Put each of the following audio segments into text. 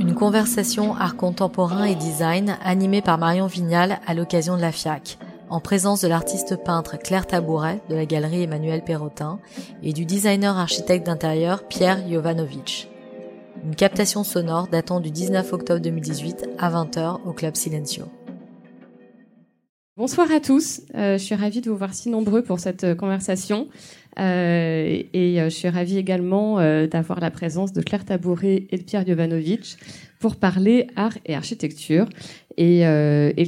Une conversation art contemporain et design animée par Marion Vignal à l'occasion de la FIAC, en présence de l'artiste peintre Claire Tabouret de la galerie Emmanuel Perrotin et du designer architecte d'intérieur Pierre Jovanovic. Une captation sonore datant du 19 octobre 2018 à 20h au Club Silencio. Bonsoir à tous, euh, je suis ravie de vous voir si nombreux pour cette euh, conversation euh, et je suis ravie également d'avoir la présence de Claire Tabouret et de Pierre Jovanovic pour parler art et architecture. Et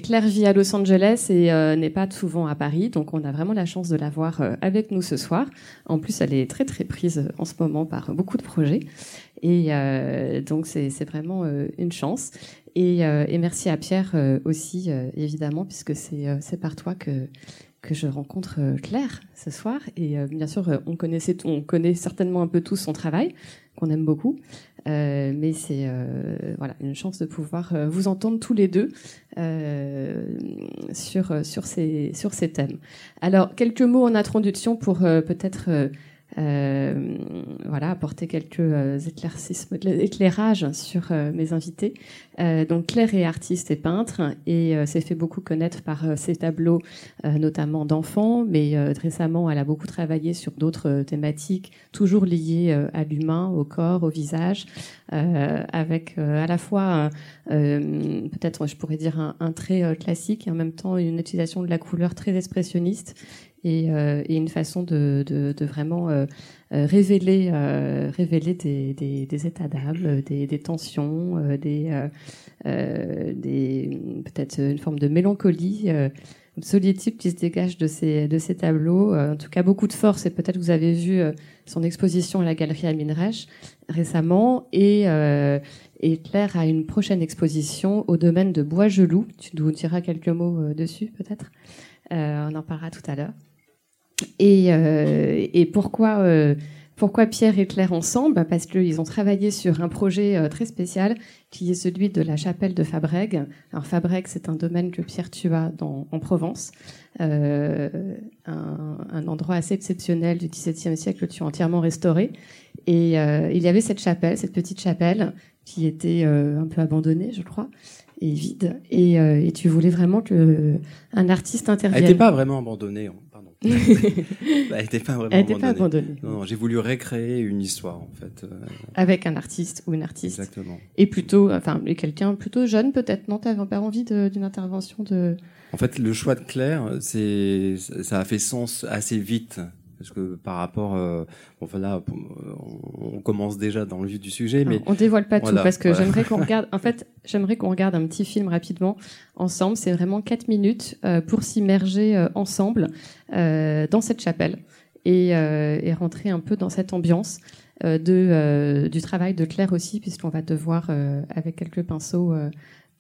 Claire vit à Los Angeles et n'est pas souvent à Paris, donc on a vraiment la chance de la voir avec nous ce soir. En plus, elle est très très prise en ce moment par beaucoup de projets. Et donc c'est vraiment une chance. Et, euh, et, merci à Pierre euh, aussi, euh, évidemment, puisque c'est par toi que, que je rencontre Claire ce soir. Et bien sûr, on, connaissait, on connaît certainement un peu tous son travail, qu'on aime beaucoup. mais c'est voilà, une chance de pouvoir vous entendre tous les deux sur, sur, ces, sur ces thèmes. Alors, quelques mots en introduction pour peut-être euh, voilà, apporter quelques euh, éclairages sur euh, mes invités. donc Claire est artiste et peintre et s'est fait beaucoup connaître par ses tableaux, notamment d'enfants, mais récemment elle a beaucoup travaillé sur d'autres thématiques, toujours liées à l'humain, au corps, au visage, avec à la fois peut-être je pourrais dire un, un trait classique et en même temps une utilisation de la couleur très expressionniste et, euh, et une façon de, vraiment euh, euh révéler, révéler des, états d'âme, des, tensions, des, peut-être une forme de mélancolie, une solitude qui se dégage de ces, tableaux. en tout cas, beaucoup de force. Et peut-être vous avez vu son exposition à la galerie Amin récemment. Et, et Claire a une prochaine exposition au domaine de Bois-Gelou. Tu nous diras quelques mots dessus, peut-être? On en parlera tout à l'heure. Et, euh, et pourquoi, euh, pourquoi Pierre et Claire ensemble? Bah, Parce qu'ils ont travaillé sur un projet euh, très spécial qui est celui de la chapelle de Fabrègue. Alors Fabrègue, c'est un domaine que Pierre tu as dans, en Provence, euh, un, un, endroit assez exceptionnel du XVIIe siècle tu as entièrement restauré. Et euh, il y avait cette chapelle, cette petite chapelle qui était un peu abandonnée, je crois et vide. Et, et, tu voulais vraiment que un artiste intervienne. Elle n'était pas vraiment abandonnée. Hein. Bah, elle n'était pas vraiment Elle abandonnée. Pas abandonnée. Non, non j'ai voulu recréer une histoire en fait. Euh. Avec un artiste ou une artiste. Exactement. Et plutôt, enfin, quelqu'un plutôt jeune peut-être. Non, t'avais pas envie d'une intervention de. En fait, le choix de Claire, c'est ça a fait sens assez vite parce que par rapport, euh, enfin là, on commence déjà dans le vif du sujet, mais on dévoile pas tout parce que j'aimerais qu'on regarde. En fait, j'aimerais qu'on regarde un petit film rapidement ensemble. C'est vraiment quatre minutes euh, pour s'immerger euh, ensemble euh, dans cette chapelle et, euh, et, rentrer un peu dans cette ambiance euh, de du travail de Claire aussi, puisqu'on va te voir avec quelques pinceaux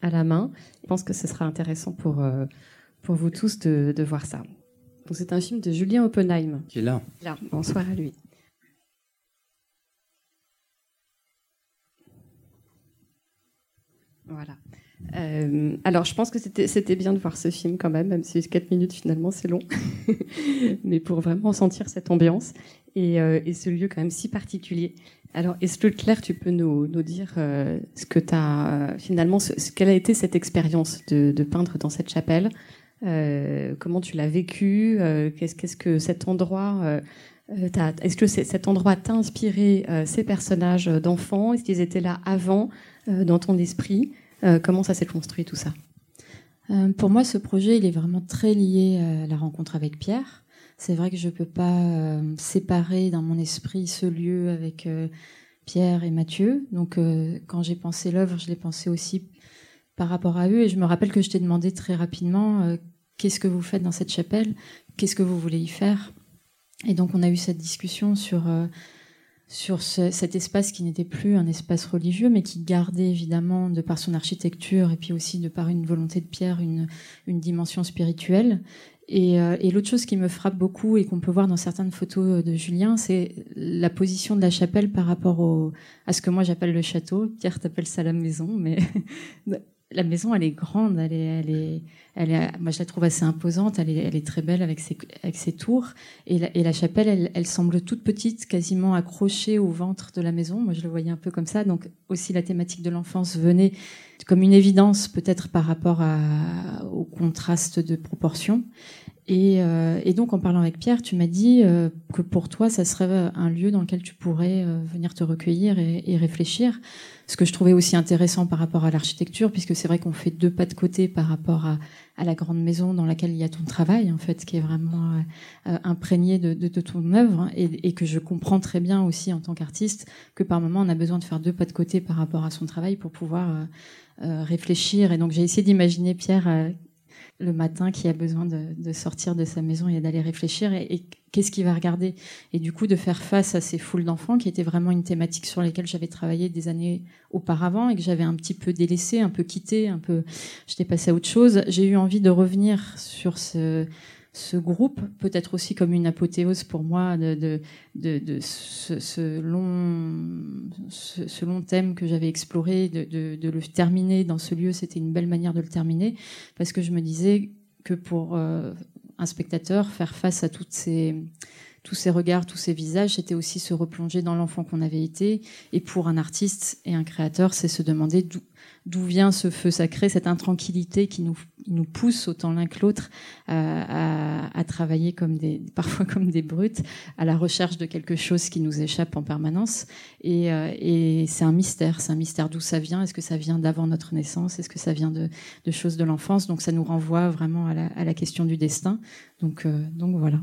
à la main. Je pense que ce sera intéressant pour pour vous tous de, de voir ça c'est un film de Julien Oppenheim. Qui est là. Là, bonsoir à lui. Voilà. Euh, alors, je pense que c'était bien de voir ce film quand même, même si 4 minutes finalement c'est long, mais pour vraiment sentir cette ambiance et, euh, et, ce lieu quand même si particulier. Alors, est-ce que Claire, tu peux nous, nous dire euh, ce que tu as finalement, ce, quelle a été cette expérience de, de, peindre dans cette chapelle? Euh, comment tu l'as vécu euh, Qu'est-ce que cet endroit euh, Est-ce que cet endroit t'a inspiré ces personnages d'enfants? Est-ce qu'ils étaient là avant dans ton esprit? Comment ça s'est construit tout ça? Pour moi, ce projet, il est vraiment très lié à la rencontre avec Pierre. C'est vrai que je peux pas séparer dans mon esprit ce lieu avec Pierre et Mathieu. Donc, quand j'ai pensé l'œuvre, je l'ai pensé aussi par rapport à eux. Et je me rappelle que je t'ai demandé très rapidement euh, qu'est-ce que vous faites dans cette chapelle, qu'est-ce que vous voulez y faire? Et donc on a eu cette discussion sur euh, sur ce, cet espace qui n'était plus un espace religieux, mais qui gardait évidemment, de par son architecture et puis aussi de par une volonté de Pierre, une, une dimension spirituelle. Et, euh, et l'autre chose qui me frappe beaucoup et qu'on peut voir dans certaines photos de Julien, c'est la position de la chapelle par rapport au, à ce que moi j'appelle le château. Pierre t'appelle ça la maison, mais la maison, elle est grande, elle est, elle est, elle est, moi je la trouve assez imposante, elle est, elle est très belle avec ses, avec ses tours. Et la, et la chapelle, elle, elle, semble toute petite, quasiment accrochée au ventre de la maison. Moi je le voyais un peu comme ça. Donc aussi la thématique de l'enfance venait comme une évidence peut-être par rapport à, au contraste de proportions. Et, euh, et, donc, en parlant avec Pierre, tu m'as dit euh, que pour toi, ça serait un lieu dans lequel tu pourrais euh, venir te recueillir et, et, réfléchir. Ce que je trouvais aussi intéressant par rapport à l'architecture, puisque c'est vrai qu'on fait deux pas de côté par rapport à, la grande maison dans laquelle il y a ton travail, en fait, qui est vraiment euh, imprégné de, ton œuvre, et, et, que je comprends très bien aussi en tant qu'artiste que par moment on a besoin de faire deux pas de côté par rapport à son travail pour pouvoir euh, réfléchir. Et donc j'ai essayé d'imaginer Pierre le matin qui a besoin de, sortir de sa maison et d'aller réfléchir et, qu'est-ce qu'il va regarder et du coup de faire face à ces foules d'enfants qui était vraiment une thématique sur laquelle j'avais travaillé des années auparavant et que j'avais un petit peu délaissé, un peu quitté, un peu j'étais passé à autre chose. J'ai eu envie de revenir sur ce ce groupe, peut-être aussi comme une apothéose pour moi de, ce, long, thème que j'avais exploré, de, de, le terminer dans ce lieu, c'était une belle manière de le terminer, parce que je me disais que pour euh, un spectateur, faire face à toutes ces, tous ces regards, tous ces visages, c'était aussi se replonger dans l'enfant qu'on avait été, et pour un artiste et un créateur, c'est se demander d'où vient ce feu sacré, cette intranquillité qui nous, nous pousse autant l'un que l'autre à, à, travailler comme des, parfois comme des brutes, à la recherche de quelque chose qui nous échappe en permanence. Et, euh, et c'est un mystère, c'est un mystère d'où ça vient. Est-ce que ça vient d'avant notre naissance? Est-ce que ça vient de, choses de l'enfance? Donc ça nous renvoie vraiment à la, à la question du destin. Donc, euh, donc voilà.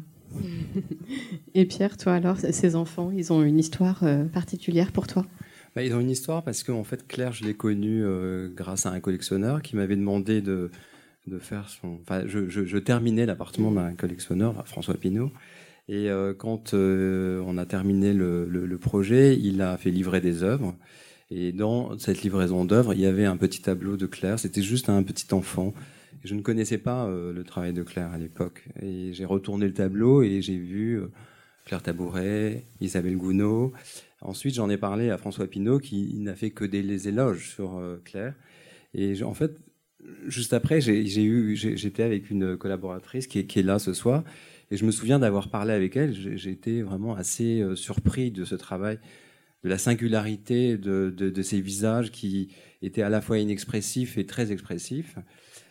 Et Pierre, toi alors, ces enfants, ils ont une histoire euh, particulière pour toi? Bah, ils ont une histoire parce qu'en en fait, Claire, je l'ai connue euh, grâce à un collectionneur qui m'avait demandé de, de faire son. Enfin, je, terminais l'appartement d'un collectionneur, François Pinault. Et euh, quand on a terminé le, projet, il a fait livrer des œuvres. Et dans cette livraison d'œuvres, il y avait un petit tableau de Claire. C'était juste un petit enfant. Je ne connaissais pas euh, le travail de Claire à l'époque. Et j'ai retourné le tableau et j'ai vu euh, Claire Tabouret, Isabelle Gounod, Ensuite, j'en ai parlé à François Pinault qui n'a fait que des éloges sur euh, Claire. Et en fait, juste après, j'étais avec une collaboratrice qui est, là ce soir, et je me souviens d'avoir parlé avec elle. J'ai été vraiment assez surpris de ce travail, de la singularité de, ces visages qui étaient à la fois inexpressifs et très expressifs.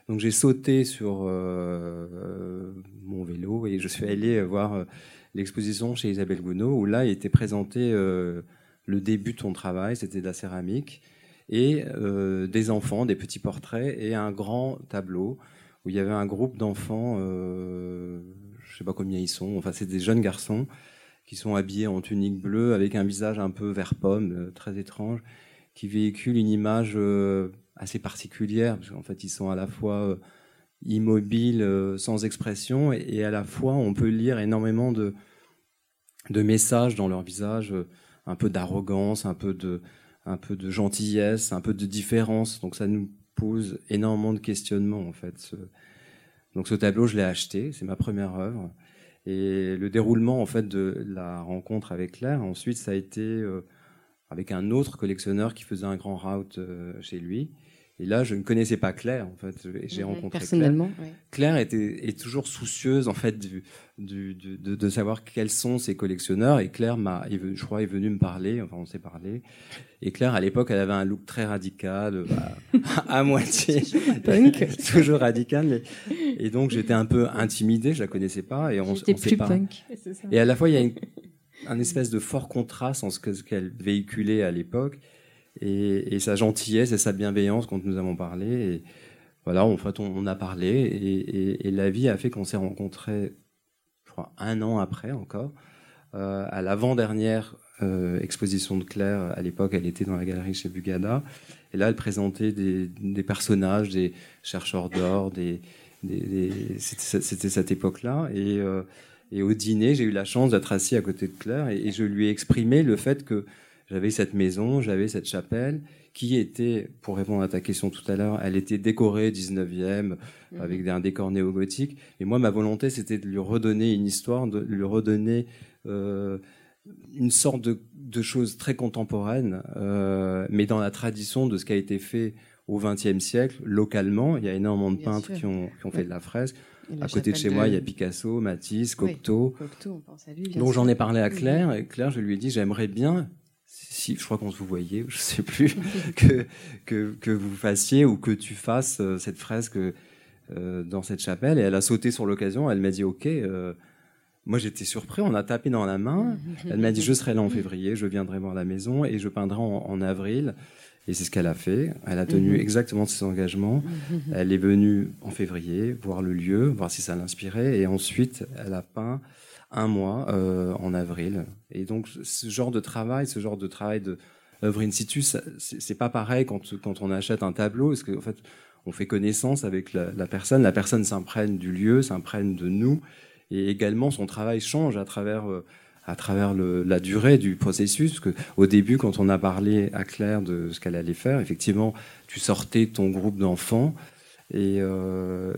Donc j'ai sauté sur euh, mon vélo et je suis allé voir l'exposition chez Isabelle Gounod, où là, il était présenté euh, le début de son travail, c'était de la céramique, et euh, des enfants, des petits portraits, et un grand tableau où il y avait un groupe d'enfants, euh, je sais pas combien ils sont, enfin c'est des jeunes garçons qui sont habillés en tunique bleue avec un visage un peu vert pomme, euh, très étrange, qui véhicule une image euh, assez particulière, parce qu'en fait ils sont à la fois euh, immobile, euh, sans expression, et, à la fois on peut lire énormément de, messages dans leur visage, euh, un peu d'arrogance, un peu de, un peu de gentillesse, un peu de différence. Donc ça nous pose énormément de questionnements en fait. Donc ce tableau, je l'ai acheté, c'est ma première œuvre. Et le déroulement en fait de la rencontre avec Claire, ensuite ça a été avec un autre collectionneur qui faisait un grand route chez lui. Et là, je ne connaissais pas Claire, en fait. J'ai rencontré personnellement. Claire. Ouais. Claire était, est toujours soucieuse, en fait, du, du, du, de, de, savoir quels sont ses collectionneurs. Et Claire m'a, je crois, est venue me parler. Enfin, on s'est parlé. Et Claire, à l'époque, elle avait un look très radical, bah, à moitié punk, toujours radical. Mais... Et donc, j'étais un peu intimidé. Je la connaissais pas. Et on, on plus pas. punk. Et à la fois, il y a une, un espèce de fort contraste en ce qu'elle véhiculait à l'époque et, et, sa gentillesse et sa bienveillance quand nous avons parlé. Et voilà, en fait, on, on a parlé et, et, la vie a fait qu'on s'est rencontrés, je crois, un an après encore, euh, à l'avant-dernière euh, exposition de Claire. À l'époque, elle était dans la galerie chez Bugada. Et là, elle présentait des, des personnages, des chercheurs d'or, des, des, c'était cette époque-là. Et, euh, et au dîner, j'ai eu la chance d'être assis à côté de Claire et je lui ai exprimé le fait que j'avais cette maison, j'avais cette chapelle qui était, pour répondre à ta question tout à l'heure, elle était décorée 19e mmh. avec un décor néo-gothique. Et moi, ma volonté, c'était de lui redonner une histoire, de lui redonner euh, une sorte de, de chose très contemporaine, euh, mais dans la tradition de ce qui a été fait au XXe siècle, localement. Il y a énormément de peintres qui ont, qui ont fait de la fresque. À côté de chez moi, il y a Picasso, Matisse, Cocteau. Cocteau on pense à lui, Donc j'en ai parlé à Claire, et Claire, je lui ai dit, j'aimerais bien, si je crois qu'on se vous voyait, je sais plus, que, que, que vous fassiez ou que tu fasses euh, cette fresque euh, dans cette chapelle. Et elle a sauté sur l'occasion, elle m'a dit, ok. Euh, moi, j'étais surpris. On a tapé dans la main. Elle m'a dit Je serai là en février, je viendrai voir la maison et je peindrai en, en avril. Et c'est ce qu'elle a fait. Elle a tenu mhm. exactement ses engagements. Elle est venue en février voir le lieu, voir si ça l'inspirait. Et ensuite, elle a peint un mois euh, en avril. Et donc, ce genre de travail, ce genre de travail de œuvre in situ, c'est pas pareil quand, quand on achète un tableau. Parce qu'en en fait, on fait connaissance avec la, personne. La personne s'imprègne du lieu, s'imprègne de nous. Et également, son travail change à travers... Euh, à travers la durée du processus. Parce que au début, quand on a parlé à Claire de ce qu'elle allait faire, effectivement, tu sortais ton groupe d'enfants. Et euh,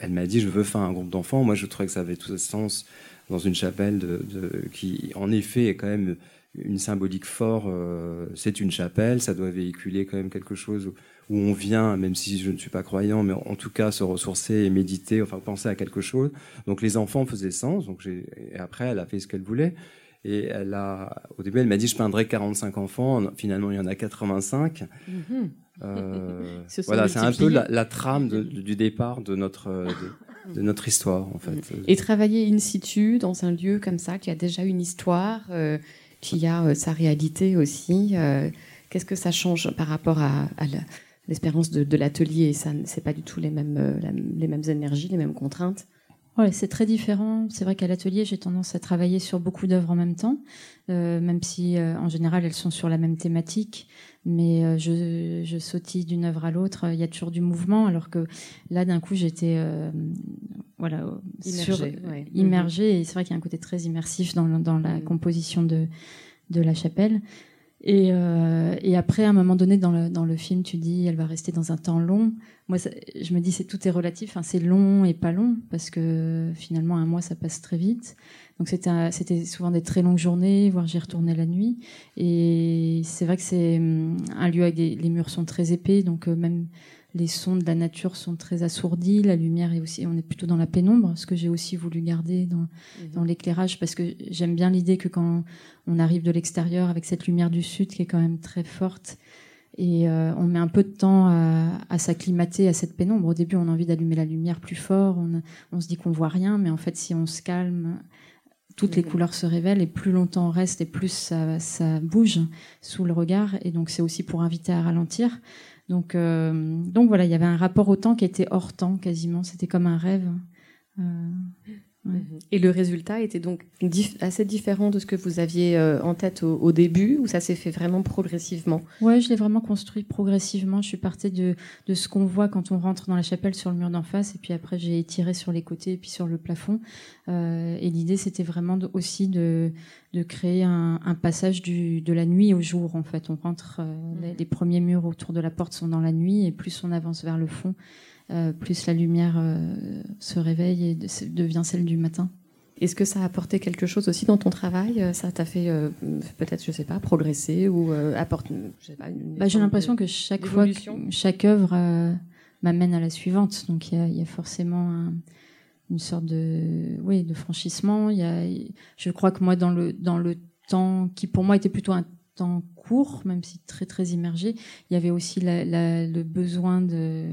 elle m'a dit, je veux faire un groupe d'enfants. Moi, je trouvais que ça avait tout ce sens dans une chapelle de, de, qui, en effet, est quand même une symbolique forte. Euh, c'est une chapelle, ça doit véhiculer quand même quelque chose où on vient, même si je ne suis pas croyant, mais en tout cas se ressourcer et méditer, enfin penser à quelque chose. Donc les enfants faisaient sens. Donc j'ai, et après, elle a fait ce qu'elle voulait. Et elle a, au début, elle m'a dit je peindrais 45 enfants. Finalement, il y en a 85. Mm-hmm. Euh, voilà, c'est un peu la, trame du départ de notre de, notre histoire, en fait. Et travailler in situ dans un lieu comme ça qui a déjà une histoire, euh, qui a euh, sa réalité aussi. Euh, qu'est-ce que ça change par rapport à, l'espérance de, l'atelier? Ça, c'est pas du tout les mêmes, les mêmes énergies, les mêmes contraintes. Ouais, c'est très différent. C'est vrai qu'à l'atelier, j'ai tendance à travailler sur beaucoup d'œuvres en même temps, euh, même si euh, en général elles sont sur la même thématique. Mais je, je sautille d'une œuvre à l'autre. Il y a toujours du mouvement, alors que là, d'un coup, j'étais voilà immergée. immergée et c'est vrai qu'il y a un côté très immersif dans, dans la mm. composition de de la chapelle. Et, euh, et, après, à un moment donné, dans le, dans le film, tu dis, elle va rester dans un temps long. Moi, je me dis, c'est tout est relatif. Enfin, c'est long et pas long parce que finalement, un mois, ça passe très vite. Donc, c'était, c'était souvent des très longues journées, voire j'y retournais la nuit. Et c'est vrai que c'est hum, un lieu avec des, les murs sont très épais, donc euh, même les sons de la nature sont très assourdis, la lumière est aussi, on est plutôt dans la pénombre, ce que j'ai aussi voulu garder dans, mhm. dans l'éclairage, parce que j'aime bien l'idée que quand on arrive de l'extérieur avec cette lumière du sud qui est quand même très forte, et euh, on met un peu de temps à, à s'acclimater à cette pénombre. Au début, on a envie d'allumer la lumière plus fort, on, on, se dit qu'on voit rien, mais en fait, si on se calme, toutes les mhm. couleurs se révèlent et plus longtemps on reste et plus ça, ça bouge sous le regard. Et donc, c'est aussi pour inviter à ralentir. Donc, euh, donc voilà, il y avait un rapport au temps qui était hors temps quasiment. C'était comme un rêve. Et le résultat était donc assez différent de ce que vous aviez euh, en tête au, début, ou ça s'est fait vraiment progressivement? Ouais, je l'ai vraiment construit progressivement. Je suis partie de, de ce qu'on voit quand on rentre dans la chapelle sur le mur d'en face, et puis après j'ai étiré sur les côtés et puis sur le plafond. Euh, et l'idée, c'était vraiment aussi de, de créer un, un, passage du, de la nuit au jour. En fait, on rentre, euh, mhm. les premiers murs autour de la porte sont dans la nuit, et plus on avance vers le fond, euh, plus la lumière euh, se réveille et devient celle du matin. Est-ce que ça a apporté quelque chose aussi dans ton travail? Euh, Ça t'a fait peut-être, je sais pas, progresser ou apporter, bah, J'ai l'impression que chaque fois, chaque œuvre m'amène à la suivante. Donc il y a, forcément une sorte de, oui, de franchissement. Il y a, je crois que moi, dans le dans le temps qui pour moi était plutôt un temps court, même si très très immergé, il y avait aussi le besoin de,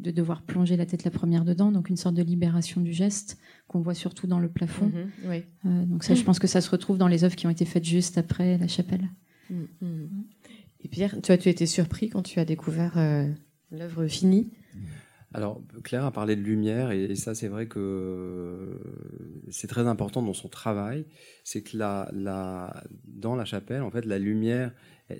de, devoir plonger la tête la première dedans, donc une sorte de libération du geste qu'on voit surtout dans le plafond. Mhm, euh, donc ça, je pense que ça se retrouve dans les œuvres qui ont été faites juste après la chapelle. Mhm, mhm. Et Pierre, tu as tu été surpris quand tu as découvert euh, l'œuvre finie? Alors, Claire a parlé de lumière, et, ça, c'est vrai que c'est très important dans son travail. C'est que la, dans la chapelle, en fait, la lumière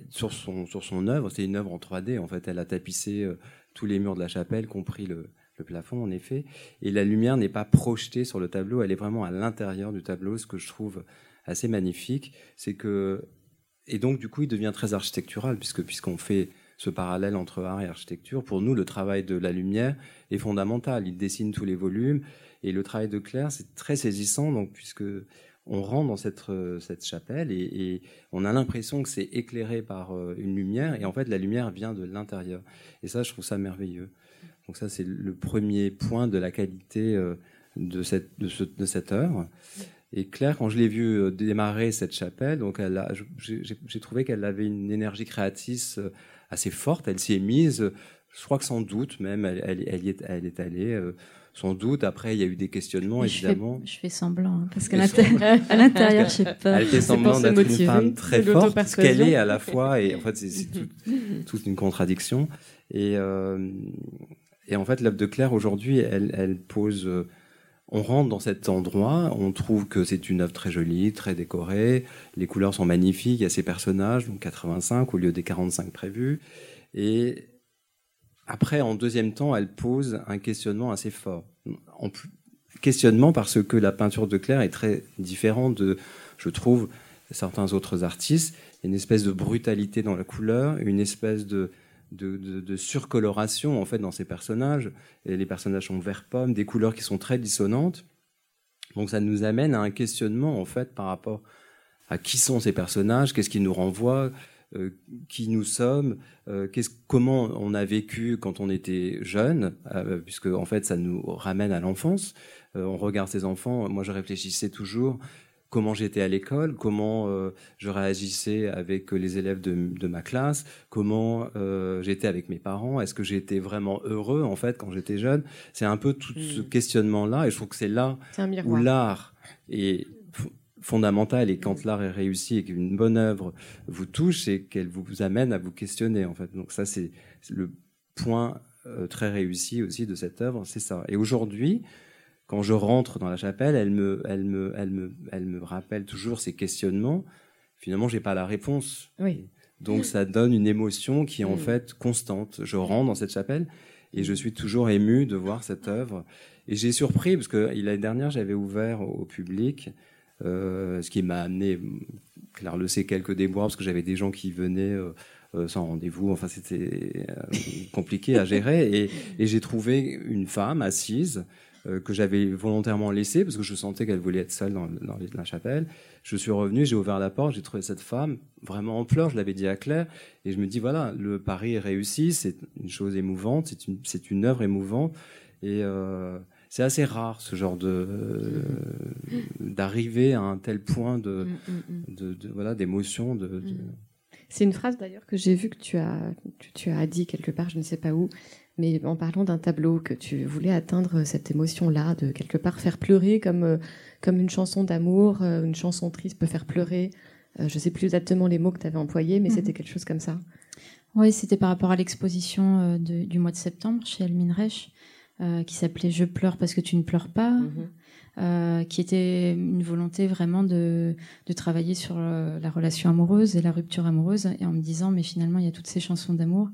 sur son, sur son œuvre, c'est une œuvre en 3D. En fait, elle a tapissé euh, tous les murs de la chapelle, compris le, le plafond, en effet. Et la lumière n'est pas projetée sur le tableau, elle est vraiment à l'intérieur du tableau. Ce que je trouve assez magnifique, c'est que et donc, du coup, il devient très architectural, puisque puisqu'on fait ce parallèle entre art et architecture. Pour nous, le travail de la lumière est fondamental. Il dessine tous les volumes et le travail de Claire, c'est très saisissant. Donc, puisque on rentre dans cette, cette chapelle et, on a l'impression que c'est éclairé par une lumière et en fait la lumière vient de l'intérieur. Et ça, je trouve ça merveilleux. Donc ça, c'est le premier point de la qualité de cette, de, cette œuvre. Et Claire, quand je l'ai vue euh, démarrer cette chapelle, donc j'ai trouvé qu'elle avait une énergie créatrice euh, assez forte. Elle s'y est mise. Je crois que sans doute même, elle, elle, elle, y est, elle est allée. Euh, sans doute. Après, il y a eu des questionnements, évidemment. Je fais, semblant, hein, parce qu'à l'intérieur, je sais pas. Elle fait semblant d'être une femme très forte, ce qu'elle est à la fois, et en fait, c'est toute une contradiction. Et, et en fait, l'œuvre de Claire, aujourd'hui, elle, elle pose on rentre dans cet endroit, on trouve que c'est une œuvre très jolie, très décorée, les couleurs sont magnifiques, il y a ces personnages, donc 85 au lieu des 45 prévus. Et après, en deuxième temps, elle pose un questionnement assez fort. En questionnement parce que la peinture de Claire est très différente de, je trouve, certains autres artistes. Il y a une espèce de brutalité dans la couleur, une espèce de, de, surcoloration en fait dans ces personnages. Et les personnages sont vert pomme, des couleurs qui sont très dissonantes. Donc ça nous amène à un questionnement en fait par rapport à qui sont ces personnages, qu'est-ce qui nous renvoie, euh, qui nous sommes, euh, comment on a vécu quand on était jeune, euh, puisque en fait ça nous ramène à l'enfance. on regarde ces enfants. Moi je réfléchissais toujours comment j'étais à l'école, comment euh, je réagissais avec les élèves de, ma classe, comment euh, j'étais avec mes parents, est-ce que j'étais vraiment heureux en fait quand j'étais jeune. C'est un peu tout ce hmm. questionnement-là et je trouve que c'est là où l'art est fondamental et quand l'art est réussi et qu'une bonne œuvre vous touche, c'est qu'elle vous amène à vous questionner en fait. Donc ça c'est le point euh, très réussi aussi de cette œuvre, c'est ça. Et aujourd'hui, quand je rentre dans la chapelle, elle me, elle me, elle me, elle me rappelle toujours ces questionnements. Finalement, j'ai pas la réponse. Oui. Donc, ça donne une émotion qui est en fait constante. Je rentre dans cette chapelle et je suis toujours ému de voir cette œuvre. Et j'ai surpris parce que l'année dernière, j'avais ouvert au public, euh, ce qui m'a amené, Claire le sait, quelques déboires parce que j'avais des gens qui venaient. Euh, euh, sans rendez-vous. Enfin, c'était compliqué à gérer. Et, et j'ai trouvé une femme assise que j'avais volontairement laissée parce que je sentais qu'elle voulait être seule dans, la chapelle. Je suis revenu, j'ai ouvert la porte, j'ai trouvé cette femme vraiment en pleurs. Je l'avais dit à Claire et je me dis voilà, le pari est réussi, c'est une chose émouvante, c'est une, c'est une œuvre émouvante et euh, c'est assez rare ce genre de euh, d'arriver à un tel point de, mm, mm, mm. de, voilà d'émotion de, C'est une phrase d'ailleurs que j'ai vue que tu as, tu as dit quelque part, je ne sais pas où, mais en parlant d'un tableau que tu voulais atteindre cette émotion-là, de quelque part faire pleurer comme, euh, comme une chanson d'amour, euh, une chanson triste peut faire pleurer. Euh, je sais plus exactement les mots que tu avais employés, mais mhm. c'était quelque chose comme ça. Oui, c'était par rapport à l'exposition du mois de septembre chez Almin Reich, qui s'appelait Je pleure parce que tu ne pleures pas. Mhm. qui était une volonté vraiment de, de travailler sur la relation amoureuse et la rupture amoureuse, et en me disant, mais finalement, il y a toutes ces chansons d'amour,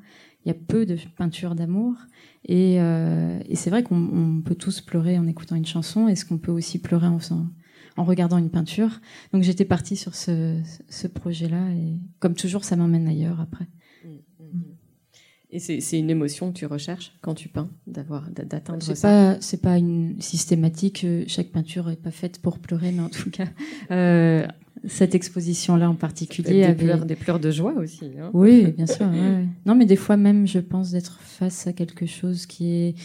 il y a peu de peintures d'amour. Euh, et, c'est vrai qu'on peut tous pleurer en écoutant une chanson. Est-ce qu'on peut aussi pleurer en, en regardant une peinture? Donc j'étais partie sur ce, projet-là. Et comme toujours, ça m'emmène ailleurs après. Et c'est une émotion que tu recherches quand tu peins, d'avoir d'atteindre ça. Pas, c'est pas une systématique. Euh, chaque peinture est pas faite pour pleurer, mais en tout cas, euh, cette exposition-là en particulier. Des, pleurs, des pleurs de joie aussi. Hein. oui, bien sûr. Non, mais des fois même, je pense d'être face à quelque chose qui est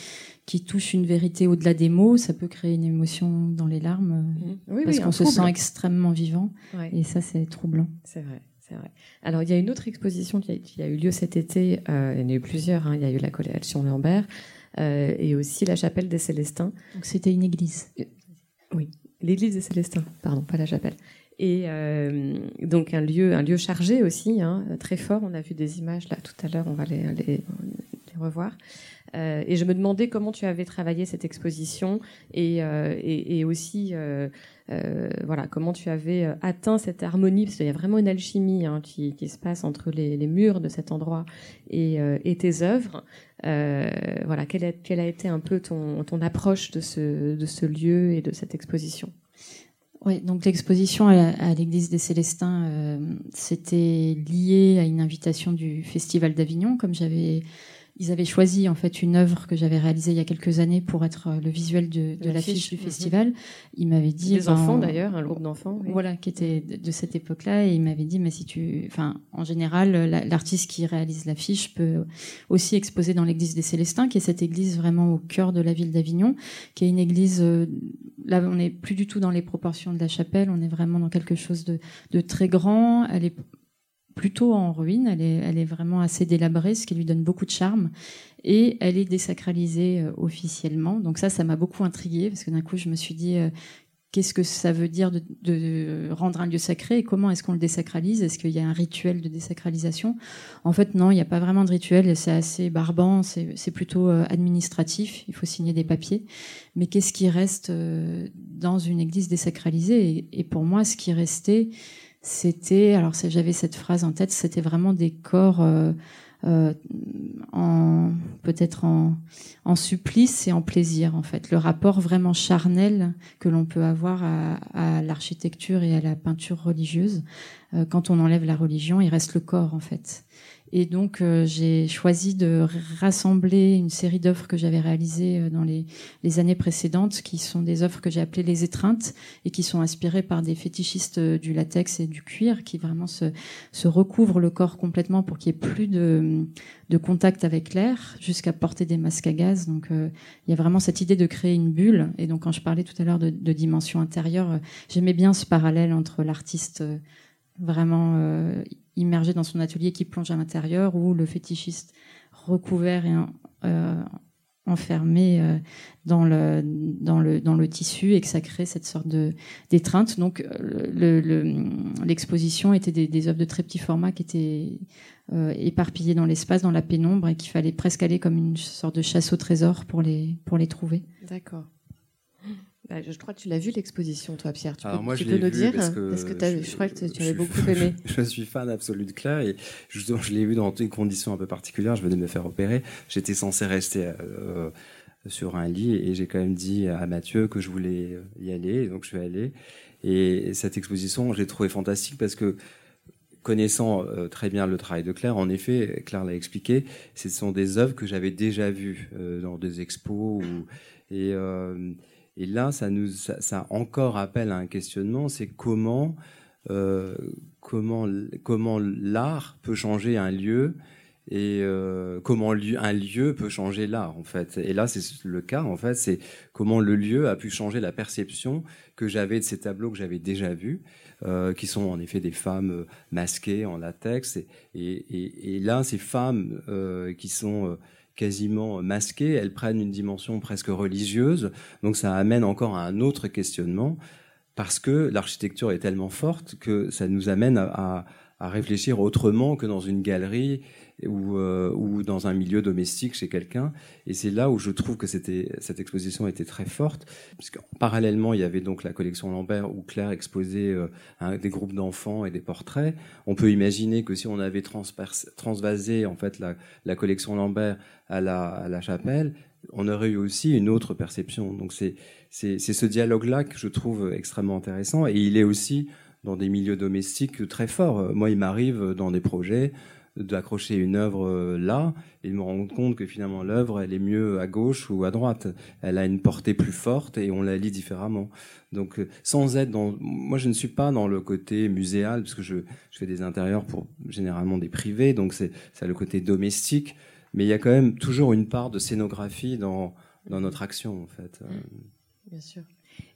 qui touche une vérité au-delà des mots, ça peut créer une émotion dans les larmes, mmh. parce qu'on se sent extrêmement vivant, et ça c'est troublant. C'est vrai. C'est vrai. Alors, il y a une autre exposition qui a, eu lieu cet été. Euh, il y en a eu plusieurs. Hein. Il y a eu la collection Lambert euh, et aussi la chapelle des Célestins. Donc, c'était une église. Oui, l'église des Célestins. Pardon, pas la chapelle. Et euh, donc un lieu, un lieu chargé aussi, hein, très fort. On a vu des images là tout à l'heure, on va les, les, revoir. Euh, et je me demandais comment tu avais travaillé cette exposition et, euh, et, et aussi euh, euh, voilà comment tu avais euh, atteint cette harmonie parce qu'il y a vraiment une alchimie hein, qui, qui, se passe entre les, les, murs de cet endroit et, et tes œuvres. voilà quelle a, quelle a été un peu ton, ton approche de ce, de ce lieu et de cette exposition? Oui, donc l'exposition à, l'église des Célestins, euh, c'était lié à une invitation du Festival d'Avignon, comme j'avais ils avaient choisi en fait une œuvre que j'avais réalisée il y a quelques années pour être euh, le visuel de, de l'affiche du mhm. festival. Il m'avait dit des enfants d'ailleurs, un groupe d'enfants. Voilà, qui était de, cette époque-là, et il m'avait dit mais si tu, enfin, en général, l'artiste qui réalise l'affiche peut aussi exposer dans l'église des Célestins, qui est cette église vraiment au cœur de la ville d'Avignon, qui est une église. Euh, là, on n'est plus du tout dans les proportions de la chapelle, on est vraiment dans quelque chose de, de très grand. Elle est plutôt en ruine. Elle est, vraiment assez délabrée, ce qui lui donne beaucoup de charme. Et elle est désacralisée euh, officiellement. Donc ça, ça m'a beaucoup intriguée parce que d'un coup, je me suis dit euh, qu'est-ce que ça veut dire de, de, rendre un lieu sacré et comment est-ce qu'on le désacralise? Est-ce qu'il y a un rituel de désacralisation? En fait, non, il n'y a pas vraiment de rituel. C'est assez barbant. C'est plutôt euh, administratif. Il faut signer des papiers. Mais qu'est-ce qui reste dans une église désacralisée? Et, et pour moi, ce qui restait c'était, alors j'avais cette phrase en tête, c'était vraiment des corps euh, euh, en peut-être en, en, supplice et en plaisir en fait. Le rapport vraiment charnel que l'on peut avoir à, à l'architecture et à la peinture religieuse. Euh, quand on enlève la religion, il reste le corps en fait. Et donc, euh, j'ai choisi de rassembler une série d'œuvres que j'avais réalisées euh, dans les, les, années précédentes, qui sont des œuvres que j'ai appelées les étreintes et qui sont inspirées par des fétichistes euh, du latex et du cuir, qui vraiment se, se recouvrent le corps complètement pour qu'il n'y ait plus de, de, contact avec l'air, jusqu'à porter des masques à gaz. Donc, il y a vraiment cette idée de créer une bulle. Et donc, quand je parlais tout à l'heure de, de, dimension intérieure, j'aimais bien ce parallèle entre l'artiste vraiment immergé dans son atelier qui plonge à l'intérieur ou le fétichiste recouvert et euh, enfermé euh, dans, le, dans, le, tissu et que ça crée cette sorte de d'étreinte. Donc l'exposition le, était des, œuvres de très petit format qui étaient euh, éparpillées dans l'espace, dans la pénombre et qu'il fallait presque aller comme une sorte de chasse au trésor pour les, pour les trouver. D'accord. Bah, je crois que tu l'as vu l'exposition, toi, Pierre. Tu Alors peux, moi, tu je peux nous dire parce que, que je, crois que tu avais beaucoup aimé. Je suis fan absolu de Claire et justement, je l'ai vu dans des conditions un peu particulières. Je venais de me faire opérer. J'étais censé rester euh, sur un lit et j'ai quand même dit à Mathieu que je voulais y aller. Donc, je suis allé. Et cette exposition, j'ai trouvé fantastique parce que connaissant euh, très bien le travail de Claire, en effet, Claire l'a expliqué, ce sont des œuvres que j'avais déjà vues euh, dans des expos ou, et euh, et là, ça nous, ça, encore appelle à un questionnement, c'est comment, euh, comment, comment l'art peut changer un lieu et euh, comment un lieu peut changer l'art en fait. Et là, c'est le cas en fait, c'est comment le lieu a pu changer la perception que j'avais de ces tableaux que j'avais déjà vus, euh, qui sont en effet des femmes masquées en latex. Et, là, ces femmes qui sont quasiment masquées, elles prennent une dimension presque religieuse. Donc ça amène encore à un autre questionnement parce que l'architecture est tellement forte que ça nous amène à, à réfléchir autrement que dans une galerie ou, euh, ou dans un milieu domestique chez quelqu'un. Et c'est là où je trouve que cette exposition était très forte, puisque parallèlement, il y avait donc la collection Lambert où Claire exposait euh, des groupes d'enfants et des portraits. On peut imaginer que si on avait transvasé en fait la, collection Lambert à la, à la chapelle, on aurait eu aussi une autre perception. Donc c'est ce dialogue-là que je trouve extrêmement intéressant, et il est aussi dans des milieux domestiques très forts. Moi, il m'arrive dans des projets d'accrocher une œuvre euh, là et de me rendre compte que finalement l'œuvre elle est mieux à gauche ou à droite. Elle a une portée plus forte et on la lit différemment. Donc euh, sans être dans moi je ne suis pas dans le côté muséal parce que je, je fais des intérieurs pour généralement des privés donc c'est ça le côté domestique. Mais il y a quand même toujours une part de scénographie dans dans notre action en fait. Bien sûr.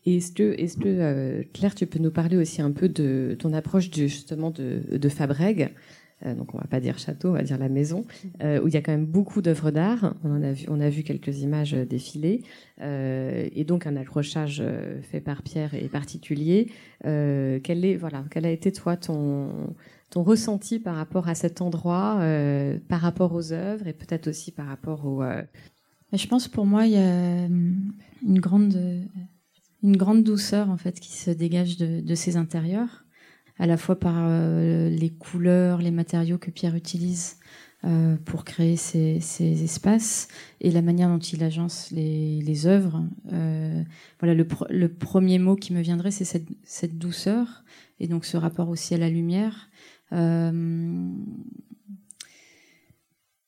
Et est-ce que, euh, Claire, tu peux nous parler aussi un peu de ton approche justement de, de Fabreg? Euh, donc on va pas dire château, on va dire la maison, euh, où il y a quand même beaucoup d'œuvres d'art. On a vu, quelques images euh, défiler, et donc un accrochage fait par Pierre est particulier. quel est, voilà, quel a été toi ton ton ressenti par rapport à cet endroit, par rapport aux œuvres et peut-être aussi par rapport au. Je pense pour moi il y a une grande une grande douceur en fait qui se dégage de, de ces intérieurs à la fois par euh, les couleurs, les matériaux que Pierre utilise euh, pour créer ces, ces, espaces et la manière dont il agence les, œuvres. Euh, voilà, le, premier mot qui me viendrait, c'est cette, douceur et donc ce rapport aussi à la lumière.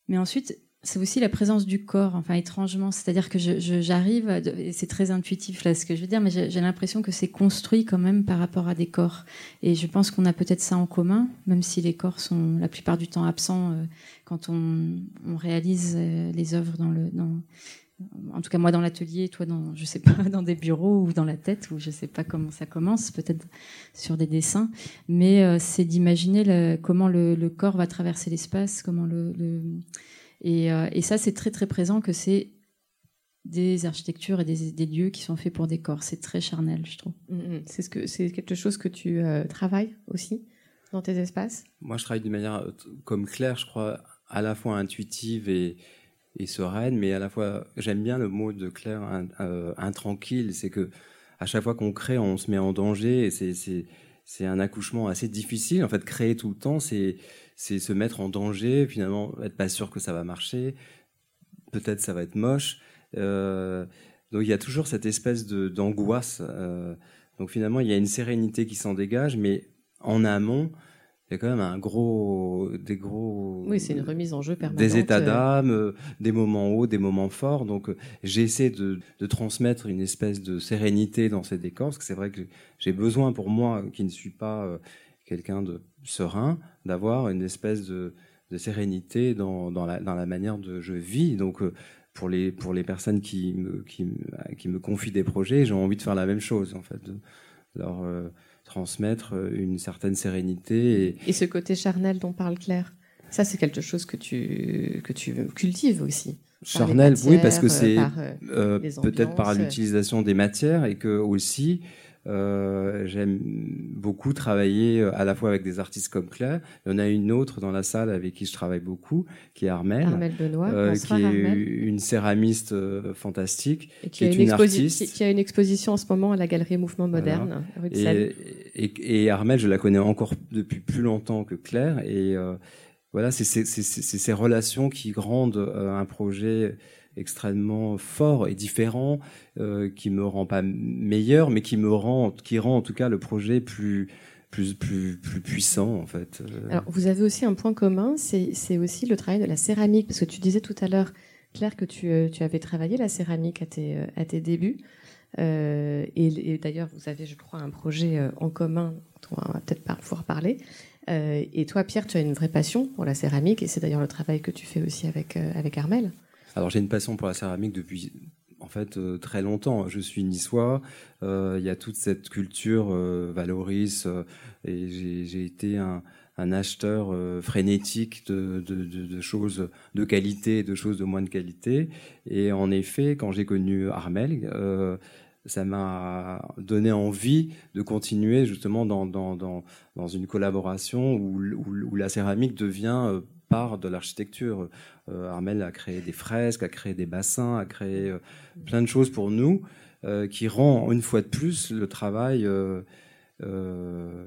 Mais ensuite, c'est aussi la présence du corps, enfin étrangement. C'est-à-dire que j'arrive, c'est très intuitif là ce que je veux dire, mais j'ai l'impression que c'est construit quand même par rapport à des corps. Et je pense qu'on a peut-être ça en commun, même si les corps sont la plupart du temps absents euh, quand on, on réalise euh, les œuvres dans le, dans, en tout cas moi dans l'atelier, toi dans, je sais pas, dans des bureaux ou dans la tête, ou je sais pas comment ça commence, peut-être sur des dessins, mais euh, c'est d'imaginer comment le, le, corps va traverser l'espace, comment le, le et, euh, et, ça c'est très très présent que c'est des architectures et des, des, lieux qui sont faits pour des corps, c'est très charnel, je trouve. Mm, mm. C'est ce que c'est quelque chose que tu euh, travailles aussi dans tes espaces? Moi, je travaille d'une manière comme Claire, je crois, à la fois intuitive et et sereine, mais à la fois, j'aime bien le mot de Claire, euh, intranquille. C'est que à chaque fois qu'on crée, on se met en danger. Et c'est c'est un accouchement assez difficile. En fait, créer tout le temps, c'est c'est se mettre en danger. Finalement, être pas sûr que ça va marcher. Peut-être ça va être moche. Euh, donc il y a toujours cette espèce de d'angoisse. Euh, donc finalement, il y a une sérénité qui s'en dégage, mais en amont, il y a quand même un gros, des gros. Oui, c'est une remise en jeu permanente. Des états euh. d'âme, des moments hauts, des moments forts. Donc, j'essaie de, de, transmettre une espèce de sérénité dans ces décors, parce que c'est vrai que j'ai besoin, pour moi, qui ne suis pas quelqu'un de serein, d'avoir une espèce de, de sérénité dans, dans, la, dans la manière de je vis. Donc, pour les, pour les personnes qui me, qui, qui me confient des projets, j'ai envie de faire la même chose, en fait. De leur, transmettre euh, une certaine sérénité. Et, ce côté charnel dont parle Claire, ça c'est quelque chose que tu, que tu cultives aussi. Charnel, oui, parce que c'est euh, euh, peut-être par l'utilisation des matières et que aussi euh, j'aime beaucoup travailler euh, à la fois avec des artistes comme Claire. Il y en a une autre dans la salle avec qui je travaille beaucoup, qui est Armel, Armel Benoît, euh, qui est une céramiste fantastique, et qui, est une, artiste. Qui, a une exposition en ce moment à la Galerie Mouvement Moderne, rue de et, et, et, Armel, je la connais encore depuis plus longtemps que Claire. Et voilà, c'est ces relations qui rendent un projet extrêmement fort et différent, euh, qui me rend pas meilleur, mais qui me rend, qui rend en tout cas le projet plus plus plus plus puissant en fait. Euh. Alors vous avez aussi un point commun, c'est aussi le travail de la céramique, parce que tu disais tout à l'heure, Claire, que tu, euh, tu avais travaillé la céramique à tes à tes débuts. Euh, et, d'ailleurs, vous avez, je crois, un projet en commun dont on va peut-être pouvoir parler. Euh, et toi, Pierre, tu as une vraie passion pour la céramique, et c'est d'ailleurs le travail que tu fais aussi avec, avec Armel. Alors j'ai une passion pour la céramique depuis en fait euh, très longtemps. Je suis niçois. Euh, il y a toute cette culture euh, valorise et j'ai été un, un acheteur frénétique de, de, de, de, choses de qualité et de choses de moins de qualité. Et en effet, quand j'ai connu Armel, ça m'a donné envie de continuer justement dans, dans, dans, dans une collaboration où, où, où, la céramique devient part de l'architecture. Euh, Armel a créé des fresques, a créé des bassins, a créé euh, plein de choses pour nous euh, qui rend une fois de plus le travail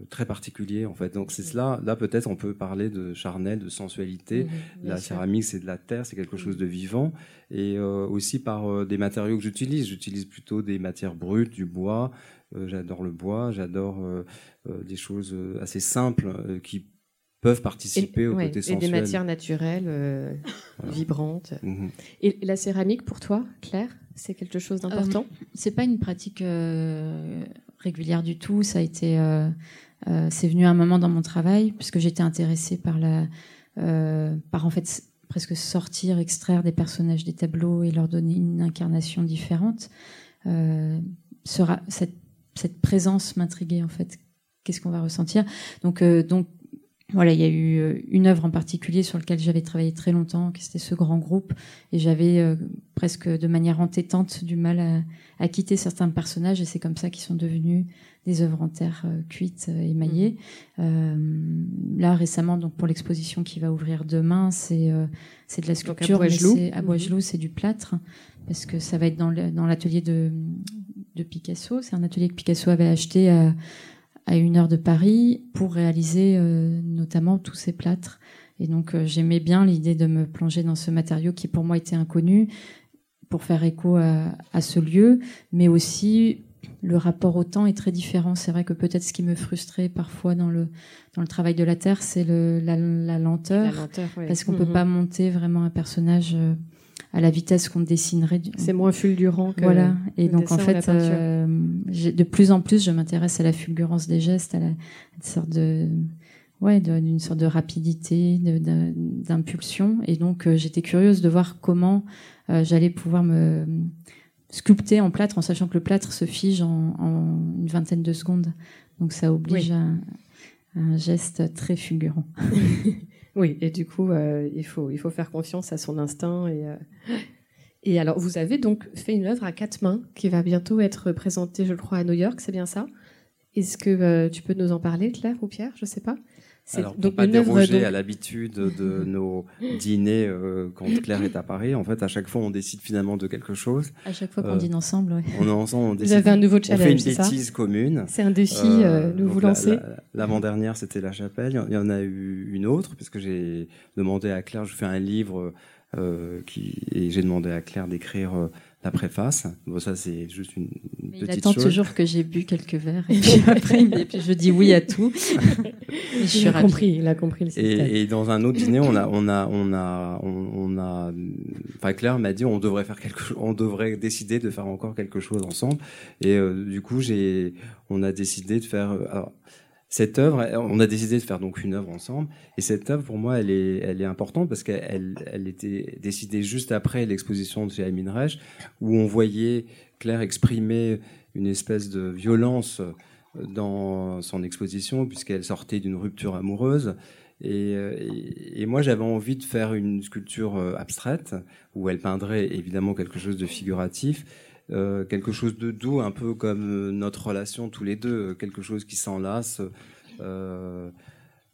très particulier en fait. Donc c'est cela. Là peut-être on peut parler de charnel, de sensualité. La céramique c'est de la terre, c'est quelque chose de vivant et aussi par des matériaux que j'utilise. J'utilise plutôt des matières brutes, du bois. j'adore le bois, j'adore des choses assez simples qui peuvent participer au côté sensuel. Et des matières naturelles, euh, vibrantes. Mhm. Et la céramique, pour toi, Claire, c'est quelque chose d'important euh, C'est pas une pratique euh, régulière du tout. Ça a été, euh, c'est venu à un moment dans mon travail puisque j'étais intéressée par la, par en fait presque sortir, extraire des personnages des tableaux et leur donner une incarnation différente. Sera, cette, cette présence m'intriguait en fait. Qu'est-ce qu'on va ressentir? Donc, donc voilà, il y a eu euh, une œuvre en particulier sur laquelle j'avais travaillé très longtemps, qui c'était ce grand groupe, et j'avais euh, presque de manière entêtante du mal à, quitter certains personnages, et c'est comme ça qu'ils sont devenus des œuvres en terre euh, cuite, émaillées. Mmh. là récemment, donc pour l'exposition qui va ouvrir demain, c'est c'est de la sculpture, à Boisgelou, c'est du plâtre, parce que ça va être dans l'atelier de de Picasso. C'est un atelier que Picasso avait acheté à à une heure de Paris pour réaliser euh, notamment tous ces plâtres. Et donc euh, j'aimais bien l'idée de me plonger dans ce matériau qui pour moi était inconnu, pour faire écho à, à ce lieu, mais aussi le rapport au temps est très différent. C'est vrai que peut-être ce qui me frustrait parfois dans le dans le travail de la Terre, c'est le la, lenteur, parce qu'on peut mhm. pas monter vraiment un personnage euh, à la vitesse qu'on dessinerait. C'est moins fulgurant que voilà. Et donc en fait, euh, de plus en plus, je m'intéresse à la fulgurance des gestes, à la une sorte de ouais, d'une sorte de rapidité, d'impulsion. Et donc euh, j'étais curieuse de voir comment j'allais pouvoir me sculpté en plâtre, en sachant que le plâtre se fige en, une vingtaine de secondes. Donc ça oblige à, un geste très fulgurant. oui, et du coup, euh, il, faut, il faut faire confiance à son instinct. Et, euh, et alors, vous avez donc fait une œuvre à quatre mains qui va bientôt être présentée, je crois, à New York, c'est bien ça? Est-ce que euh, tu peux nous en parler, Claire ou Pierre? Je ne sais pas. Alors, donc, pas déroger à l'habitude de nos dîners euh, quand Claire est à Paris. En fait, à chaque fois, on décide finalement de quelque chose. À chaque fois qu'on euh, dîne ensemble, oui. On est ensemble, on décide. Vous avez un nouveau challenge, On fait une bêtise commune. C'est un défi, euh, nous vous lancez. L'avant-dernière, c'était La Chapelle. Il y en a eu une autre, parce que j'ai demandé à Claire, je fais un livre qui, et j'ai demandé à Claire d'écrire la préface. Bon, ça, c'est juste une, petite chose. Il attend toujours que j'ai bu quelques verres. Et puis après, puis je dis oui à tout. je suis il a compris, il a compris le système. Et, et, dans un autre dîner, on a, on a, on a, on, a, enfin, Claire m'a dit, on devrait faire quelque chose, on devrait décider de faire encore quelque chose ensemble. Et euh, du coup, j'ai, on a décidé de faire, alors, cette œuvre, on a décidé de faire donc une œuvre ensemble. Et cette œuvre, pour moi, elle est, importante parce qu'elle elle était décidée juste après l'exposition de Amin Reich, où on voyait Claire exprimer une espèce de violence dans son exposition, puisqu'elle sortait d'une rupture amoureuse. Et, et, moi, j'avais envie de faire une sculpture euh, abstraite, où elle peindrait évidemment quelque chose de figuratif, euh, quelque chose de doux, un peu comme notre relation tous les deux, quelque chose qui s'enlace, euh,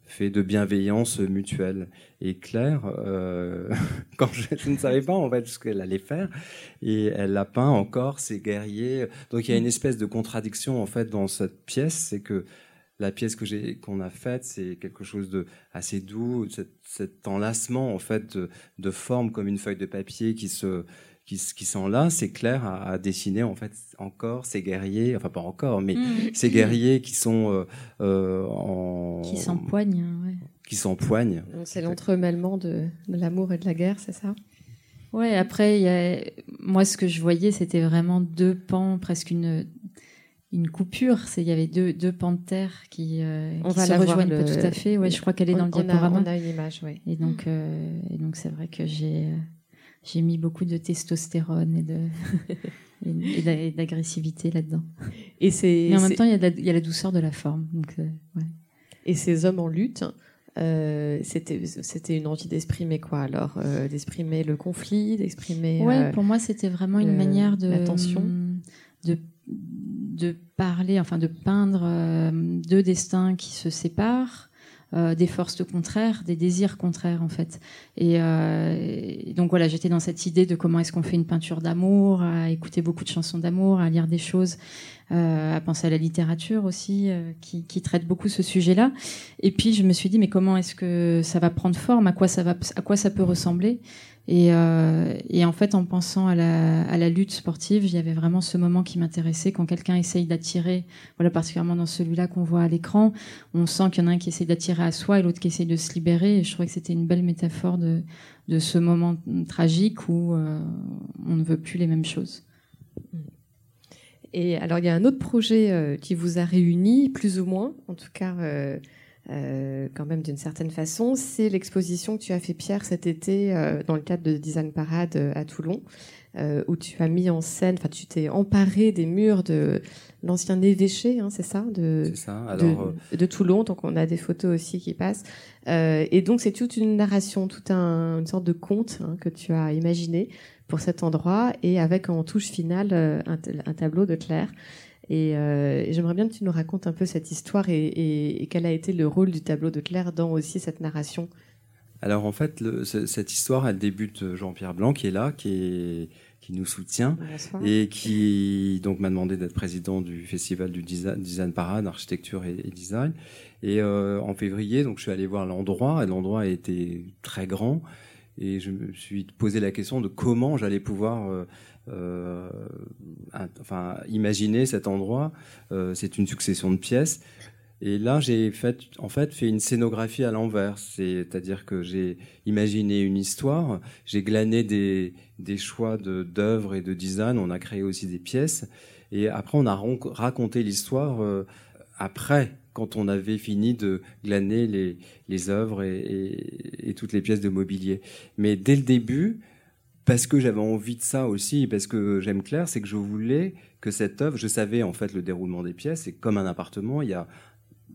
fait de bienveillance mutuelle. Et Claire, euh, quand je, ne savais pas en fait ce qu'elle allait faire, et elle a peint encore ces guerriers. Donc il y a une espèce de contradiction en fait dans cette pièce, c'est que la pièce que j'ai qu'on a faite, c'est quelque chose de assez doux, cet, enlacement en fait de, de forme comme une feuille de papier qui se qui, qui sont là, c'est clair à, dessiner en fait encore ces guerriers, enfin pas encore, mais mm. ces guerriers qui sont euh, euh en qui s'empoignent, ouais. qui s'empoignent. C'est l'entremêlement de, de l'amour et de la guerre, c'est ça? Ouais. Après, y a... moi, ce que je voyais, c'était vraiment deux pans, presque une une coupure. C'est il y avait deux deux pans de terre qui, euh, qui se rejoignent pas tout à fait. Ouais, je crois qu'elle est dans le diaporama. on a une image, oui. Et donc euh, et donc c'est vrai que j'ai euh, j'ai mis beaucoup de testostérone et de et d'agressivité là-dedans. Et c'est mais en même temps il y, a il y, a la douceur de la forme. Donc, euh, ouais. Et ces hommes en lutte, euh, c'était c'était une envie d'exprimer quoi alors euh, d'exprimer le conflit, d'exprimer. Ouais, pour moi c'était vraiment une manière de de de parler, enfin de peindre deux destins qui se séparent euh, des forces contraires, des désirs contraires en fait. Euh, et, donc voilà, j'étais dans cette idée de comment est-ce qu'on fait une peinture d'amour, à écouter beaucoup de chansons d'amour, à lire des choses, euh, à penser à la littérature aussi, qui, qui, traite beaucoup ce sujet-là. Et puis je me suis dit mais comment est-ce que ça va prendre forme, à quoi ça va, à quoi ça peut ressembler? Et, euh, et, en fait, en pensant à la, lutte sportive, il y avait vraiment ce moment qui m'intéressait quand quelqu'un essaye d'attirer, voilà, particulièrement dans celui-là qu'on voit à l'écran, on sent qu'il y en a un qui essaye d'attirer à soi et l'autre qui essaye de se libérer. Et je trouvais que c'était une belle métaphore de, ce moment tragique où euh, on ne veut plus les mêmes choses. Et alors, il y a un autre projet euh, qui vous a réunis, plus ou moins, en tout cas. Euh, euh, quand même d'une certaine façon, c'est l'exposition que tu as fait Pierre cet été euh, dans le cadre de Design Parade euh, à Toulon, où tu as mis en scène, enfin tu t'es emparé des murs de l'ancien évêché, hein, c'est ça, de, ça. Alors, de, Toulon. Donc on a des photos aussi qui passent. et donc c'est toute une narration, toute un, une sorte de conte hein, que tu as imaginé pour cet endroit et avec en touche finale un, un tableau de Claire. Euh, et, j'aimerais bien que tu nous racontes un peu cette histoire et, quel a été le rôle du tableau de Claire dans aussi cette narration. Alors en fait, cette histoire, elle débute Jean-Pierre Blanc qui est là, qui, nous soutient et qui donc m'a demandé d'être président du festival du design, parade, architecture et, design. Et euh, en février, donc je suis allé voir l'endroit et l'endroit était très grand et je me suis posé la question de comment j'allais pouvoir euh, enfin, imaginer cet endroit. c'est une succession de pièces. Et là, j'ai fait, en fait, fait une scénographie à l'envers. C'est-à-dire que j'ai imaginé une histoire, j'ai glané des, choix d'œuvres et de design, on a créé aussi des pièces. Et après, on a raconté l'histoire euh, après, quand on avait fini de glaner les, œuvres et, toutes les pièces de mobilier. Mais dès le début, parce que j'avais envie de ça aussi, parce que j'aime Claire, c'est que je voulais que cette œuvre, je savais en fait le déroulement des pièces, c'est comme un appartement, il y a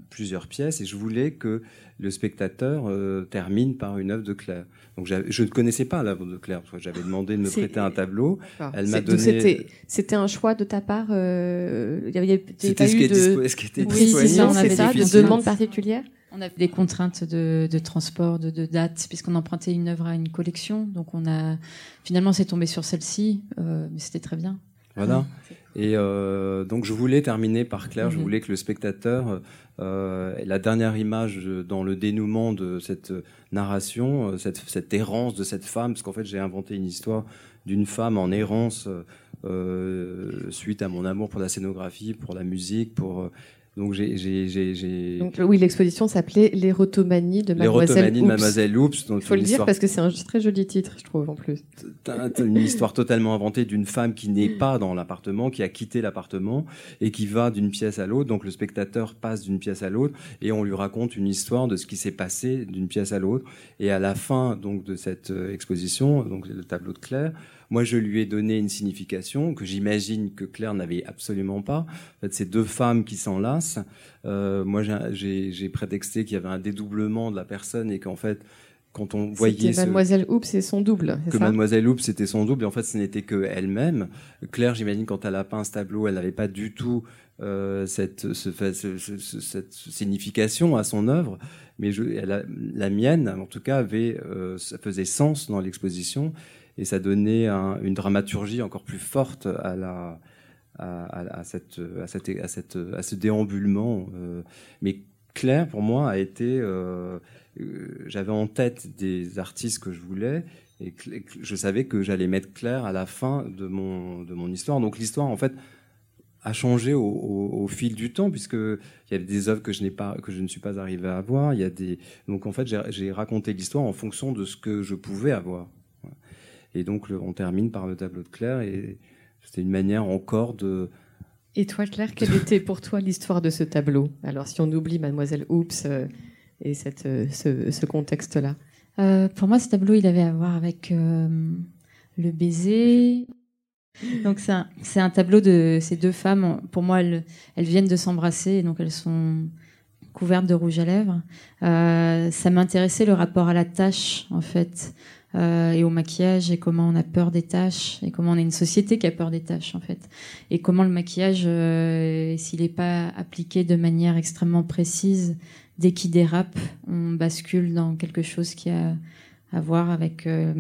plusieurs pièces et je voulais que le spectateur euh, termine par une œuvre de Claire. Donc je ne connaissais pas l'œuvre de Claire, j'avais demandé de me prêter un tableau. Elle m'a donné. C'était un choix de ta part. Euh, il y avait C'était ce, qui de... ce qui était oui, disponible. C'est ça, une demande particulière. On avait des contraintes de, de transport, de, de date, puisqu'on empruntait une œuvre à une collection. Donc on a finalement c'est tombé sur celle-ci, euh, mais c'était très bien. Voilà. Et euh, donc je voulais terminer par Claire, je mhm. voulais que le spectateur, euh, la dernière image dans le dénouement de cette narration, euh, cette, cette errance de cette femme, parce qu'en fait j'ai inventé une histoire d'une femme en errance euh, suite à mon amour pour la scénographie, pour la musique, pour donc j'ai. Donc oui, l'exposition s'appelait L'érotomanie de Mademoiselle L'érotomanie de Mademoiselle Oops. Il faut le dire parce que c'est un très joli titre, je trouve en plus. Une histoire totalement inventée d'une femme qui n'est pas dans l'appartement, qui a quitté l'appartement et qui va d'une pièce à l'autre. Donc le spectateur passe d'une pièce à l'autre et on lui raconte une histoire de ce qui s'est passé d'une pièce à l'autre. Et à la fin donc de cette euh, exposition, donc le tableau de Claire, moi, je lui ai donné une signification que j'imagine que Claire n'avait absolument pas. En fait, c'est deux femmes qui s'enlacent. Euh, moi, j'ai prétexté qu'il y avait un dédoublement de la personne et qu'en fait, quand on voyait ce... Mademoiselle Oups et son double. Que Mademoiselle Oups c'était son double. Et en fait, ce n'était que elle-même. Claire, j'imagine, quand elle a peint ce tableau, elle n'avait pas du tout euh, cette, ce, cette signification à son œuvre. Mais je, elle la mienne, en tout cas, avait, euh, ça faisait sens dans l'exposition et ça donnait une dramaturgie encore plus forte à cette, à, ce déambulement. Euh. mais Claire, pour moi, a été. Euh, euh, j'avais en tête des artistes que je voulais et je savais que j'allais mettre Claire à la fin de mon, de mon histoire. Donc l'histoire, en fait, a changé au, fil du temps puisque il y avait des œuvres que je n'ai pas que je ne suis pas arrivé à avoir il y a des donc en fait j'ai raconté l'histoire en fonction de ce que je pouvais avoir et donc, on termine par le tableau de Claire. Et c'était une manière encore de. Et toi, Claire, quelle était pour toi l'histoire de ce tableau? Alors, si on oublie Mademoiselle Oops euh, et cette, euh, ce, contexte-là. Euh, pour moi, ce tableau, il avait à voir avec le baiser. Donc, c'est un, un, tableau de ces deux femmes. Pour moi, elles, elles viennent de s'embrasser, donc elles sont couvertes de rouge à lèvres. ça m'intéressait le rapport à la tâche, en fait. Euh, et au maquillage et comment on a peur des tâches et comment on est une société qui a peur des tâches en fait. Et comment le maquillage euh, s'il n'est pas appliqué de manière extrêmement précise dès qu'il dérape on bascule dans quelque chose qui a à voir avec euh,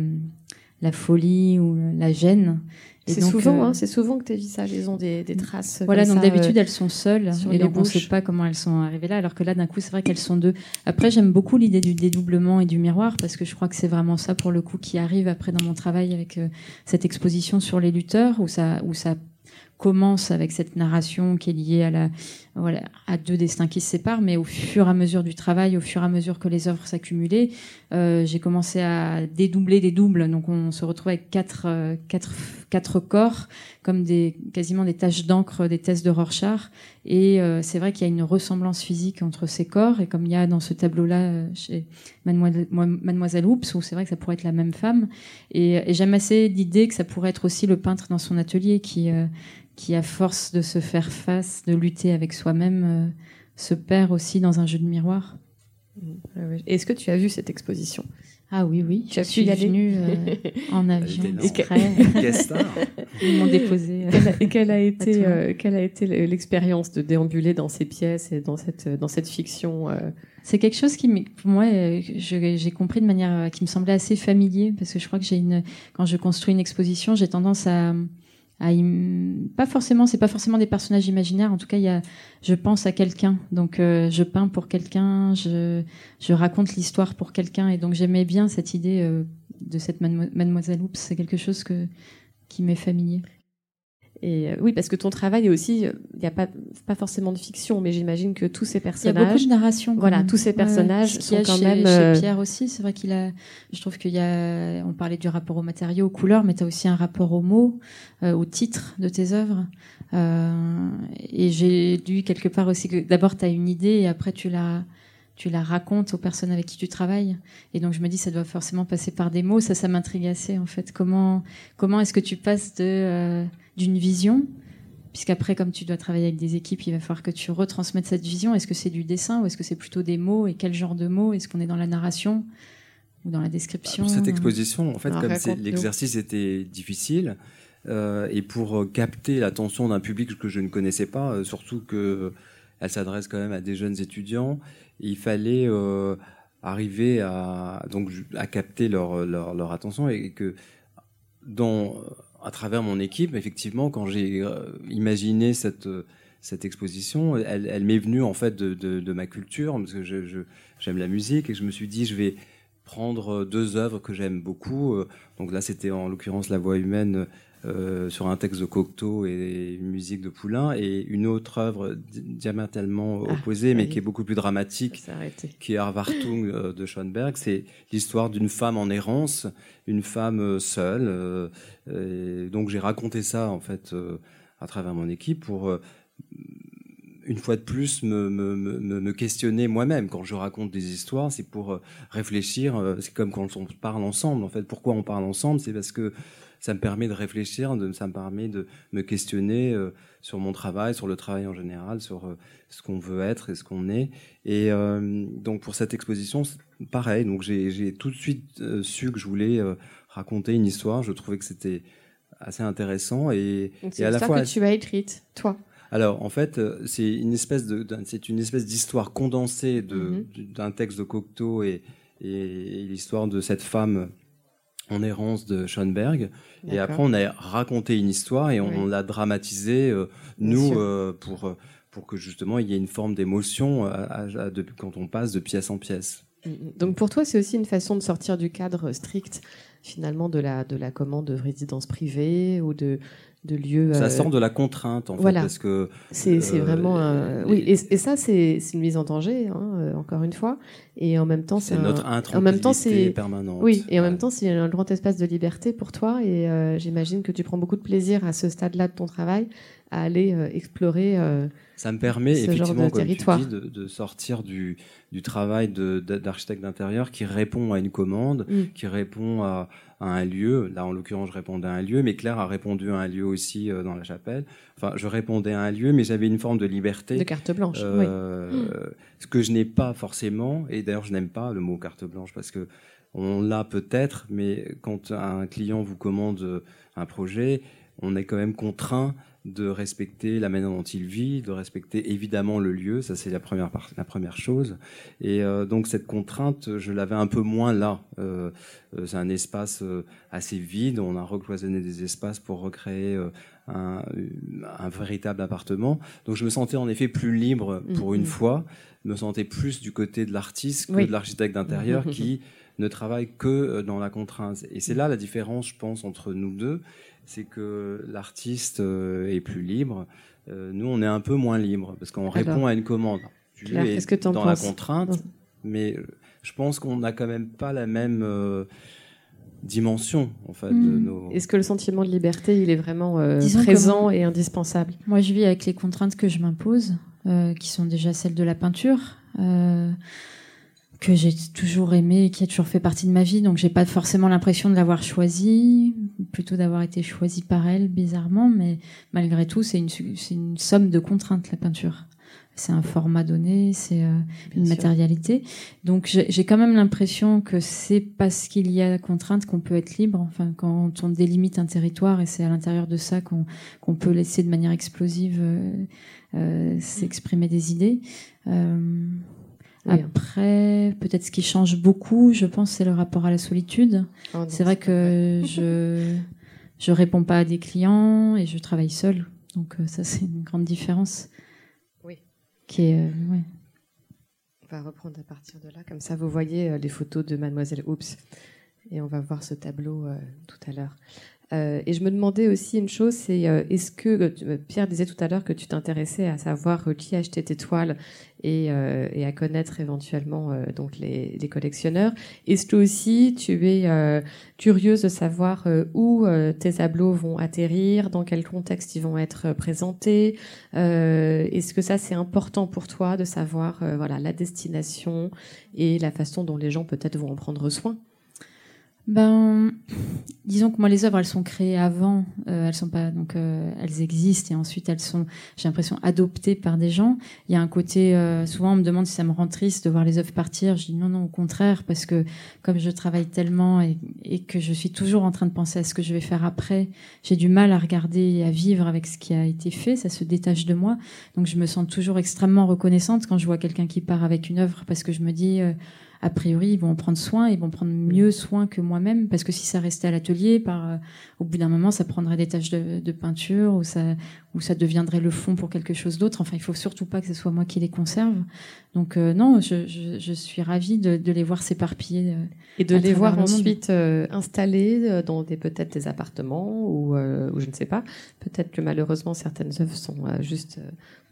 la folie ou la gêne c'est souvent, euh, hein, c'est souvent que tu vis ça, elles ont des, des traces. Voilà, donc d'habitude euh, elles sont seules et donc on ne sait pas comment elles sont arrivées là, alors que là d'un coup c'est vrai qu'elles sont deux. Après j'aime beaucoup l'idée du dédoublement et du miroir parce que je crois que c'est vraiment ça pour le coup qui arrive après dans mon travail avec euh, cette exposition sur les lutteurs où ça où ça commence avec cette narration qui est liée à la voilà à deux destins qui se séparent, mais au fur et à mesure du travail, au fur et à mesure que les œuvres s'accumulaient, euh, j'ai commencé à dédoubler des doubles. Donc on se retrouve avec quatre euh, quatre quatre corps comme des quasiment des taches d'encre des tests de Rorschach. Et euh, c'est vrai qu'il y a une ressemblance physique entre ces corps et comme il y a dans ce tableau-là euh, chez Mademoiselle, Mademoiselle Oops où c'est vrai que ça pourrait être la même femme. Et, et j'aime assez l'idée que ça pourrait être aussi le peintre dans son atelier qui qui, à force de se faire face, de lutter avec soi-même, euh, se perd aussi dans un jeu de miroir. Est-ce que tu as vu cette exposition? Ah oui, oui. Tu as pu y aller euh, en avion. Ils m'ont déposé. Et quelle a été, euh, quelle a été l'expérience de déambuler dans ces pièces et dans cette, dans cette fiction C'est quelque chose qui, pour moi, j'ai compris de manière qui me semblait assez familier parce que je crois que j'ai une, quand je construis une exposition, j'ai tendance à, pas forcément c'est pas forcément des personnages imaginaires. En tout cas il y a je pense à quelqu'un. Donc euh, je peins pour quelqu'un je je raconte l'histoire pour quelqu'un. Et donc j'aimais bien cette idée euh, de cette mademoiselle Oups. C'est quelque chose que qui m'est familier. Et euh, oui, parce que ton travail est aussi, il n'y a pas, pas forcément de fiction, mais j'imagine que tous ces personnages. Il y a beaucoup de narration. Voilà, tous ces personnages sont quand même. Chez Pierre aussi, c'est vrai qu'il a. Je trouve qu'il y a. On parlait du rapport aux matériaux, aux couleurs, mais tu as aussi un rapport aux mots, euh, aux titres de tes œuvres. Euh, et j'ai lu quelque part aussi que d'abord tu as une idée et après tu la tu la racontes aux personnes avec qui tu travailles. Et donc je me dis ça doit forcément passer par des mots. Ça, ça m'intrigue assez en fait. Comment comment est-ce que tu passes de euh, d'une vision puisqu'après comme tu dois travailler avec des équipes, il va falloir que tu retransmettes cette vision. Est-ce que c'est du dessin ou est-ce que c'est plutôt des mots et quel genre de mots? Est-ce qu'on est dans la narration ou dans la description? Pour cette exposition, en fait, comme l'exercice était difficile, euh, et pour euh, capter l'attention d'un public que je ne connaissais pas, euh, surtout que elle s'adresse quand même à des jeunes étudiants, il fallait arriver à donc à capter leur, leur, attention et que dans à travers mon équipe, effectivement, quand j'ai imaginé cette cette exposition, elle, m'est venue en fait de, de, ma culture parce que j'aime la musique et je me suis dit je vais prendre deux œuvres que j'aime beaucoup. Donc là, c'était en l'occurrence La Voix humaine euh, sur un texte de Cocteau et une musique de Poulain, et une autre œuvre diamétralement ah, opposée, mais qui est beaucoup plus dramatique, qui est Arvartung euh, de Schoenberg. C'est l'histoire d'une femme en errance, une femme euh, seule. Et donc j'ai raconté ça en fait à travers mon équipe pour une fois de plus me, me, me, me questionner moi-même quand je raconte des histoires c'est pour réfléchir c'est comme quand on parle ensemble en fait pourquoi on parle ensemble? C'est parce que ça me permet de réfléchir, de, ça me permet de me questionner euh, sur mon travail, sur le travail en général, sur euh, ce qu'on veut être et ce qu'on est. Et euh, donc pour cette exposition, pareil. Donc j'ai tout de suite su que je voulais raconter une histoire. Je trouvais que c'était assez intéressant et, et à la fois que tu as écrite, toi. Alors en fait, c'est une espèce de, c'est une espèce d'histoire condensée de mm-hmm. d'un texte de Cocteau et, et l'histoire de cette femme en errance de Schoenberg. Et après, on a raconté une histoire et on, l'a dramatisé, euh, nous, euh, pour, pour que justement il y ait une forme d'émotion euh, quand on passe de pièce en pièce. Mm, mm. Donc pour toi, c'est aussi une façon de sortir du cadre strict finalement de la, de la commande de résidence privée ou de, de lieux. Ça sort de la contrainte, en voilà. fait, parce que c'est vraiment oui, et, et ça c'est une mise en danger, hein, encore une fois, et en même temps c'est notre en même temps c'est permanente. Oui, et en même temps c'est un grand espace de liberté pour toi, et j'imagine que tu prends beaucoup de plaisir à ce stade-là de ton travail à aller explorer. Ça me permet effectivement, comme territoire. tu dis, de, de sortir du, du travail d'architecte d'intérieur qui répond à une commande, mm. qui répond à, à, un lieu. Là, en l'occurrence, je répondais à un lieu, mais Claire a répondu à un lieu aussi euh, dans la chapelle. Enfin, je répondais à un lieu, mais j'avais une forme de liberté. De carte blanche, euh, oui. Ce que je n'ai pas forcément, et d'ailleurs, je n'aime pas le mot carte blanche parce que on l'a peut-être, mais quand un client vous commande un projet, on est quand même contraint de respecter la manière dont il vit, de respecter évidemment le lieu, ça c'est la première la première chose. Et euh, donc cette contrainte, je l'avais un peu moins là. Euh, euh c'est un espace assez vide, on a recloisonné des espaces pour recréer un, un, véritable appartement. Donc je me sentais en effet plus libre pour une mm-hmm. fois, me sentais plus du côté de l'artiste que de l'architecte d'intérieur qui ne travaille que dans la contrainte. Et c'est là la différence, je pense, entre nous deux c'est que l'artiste euh, est plus libre. Euh, nous, on est un peu moins libre parce qu'on répond à une commande. Tu es que dans la contrainte, mais euh, je pense qu'on n'a quand même pas la même dimension en fait. Hmm. Est-ce que le sentiment de liberté, il est vraiment présent et indispensable? Moi, je vis avec les contraintes que je m'impose, qui sont déjà celles de la peinture que j'ai toujours aimé et qui a toujours fait partie de ma vie. Donc j'ai pas forcément l'impression de l'avoir choisi, plutôt d'avoir été choisi par elle, bizarrement. Mais malgré tout, c'est une, une somme de contraintes la peinture. C'est un format donné, c'est euh, une matérialité. Donc j'ai quand même l'impression que c'est parce qu'il y a contrainte qu'on peut être libre. Enfin, quand on délimite un territoire et c'est à l'intérieur de ça qu'on qu'on peut laisser de manière explosive euh, euh, s'exprimer des idées. Après, peut-être ce qui change beaucoup, je pense, c'est le rapport à la solitude. Oh, c'est vrai que je je réponds pas à des clients et je travaille seule, donc euh, ça c'est une grande différence. Oui. Qui est euh, ouais. On va reprendre à partir de là, comme ça vous voyez euh, les photos de Mademoiselle Oops et on va voir ce tableau tout à l'heure. Euh, et je me demandais aussi une chose, c'est euh, est-ce que euh, Pierre disait tout à l'heure que tu t'intéressais à savoir qui achetait tes toiles et, et à connaître éventuellement donc les, les collectionneurs. Est-ce que aussi tu es curieuse de savoir où tes tableaux vont atterrir, dans quel contexte ils vont être présentés Est-ce que ça c'est important pour toi de savoir voilà la destination et la façon dont les gens peut-être vont en prendre soin? Ben, disons que moi les œuvres elles sont créées avant, euh, elles sont pas donc euh, elles existent et ensuite elles sont, j'ai l'impression adoptées par des gens. Il y a un côté, euh, souvent on me demande si ça me rend triste de voir les œuvres partir. Je dis non non au contraire parce que comme je travaille tellement et, et que je suis toujours en train de penser à ce que je vais faire après, j'ai du mal à regarder et à vivre avec ce qui a été fait. Ça se détache de moi, donc je me sens toujours extrêmement reconnaissante quand je vois quelqu'un qui part avec une œuvre parce que je me dis a priori, ils vont en prendre soin, ils vont prendre mieux soin que moi-même, parce que si ça restait à l'atelier, par, euh, au bout d'un moment, ça prendrait des taches de, de, peinture, ou ça, ou ça deviendrait le fond pour quelque chose d'autre. Enfin, il faut surtout pas que ce soit moi qui les conserve. Donc euh, non, je, je, je, suis ravie de, de les voir s'éparpiller. Euh, et de les voir ensuite installés dans des peut-être des appartements, ou, ou je ne sais pas. Peut-être que malheureusement, certaines œuvres sont juste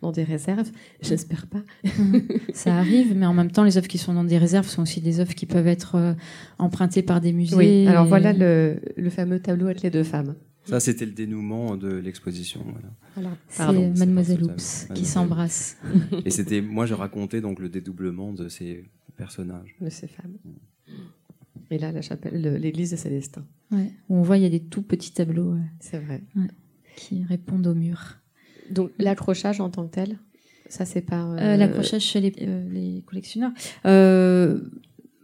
dans des réserves. J'espère pas. ça arrive, mais en même temps, les œuvres qui sont dans des réserves sont aussi des œuvres qui peuvent être euh, empruntées par des musées. Oui. Alors voilà le, le, fameux tableau avec les deux femmes. Ça, c'était le dénouement de l'exposition. Voilà. C'est Mademoiselle Oups qui s'embrasse. Et c'était, moi, je racontais donc le dédoublement de ces personnages. De ces femmes. Et là, la chapelle, l'église de Célestin. Ouais. Où on voit, il y a des tout petits tableaux. C'est vrai. Ouais, qui répondent au mur. Donc l'accrochage en tant que tel, ça c'est pas. Euh... Euh, l'accrochage chez les, euh, les collectionneurs.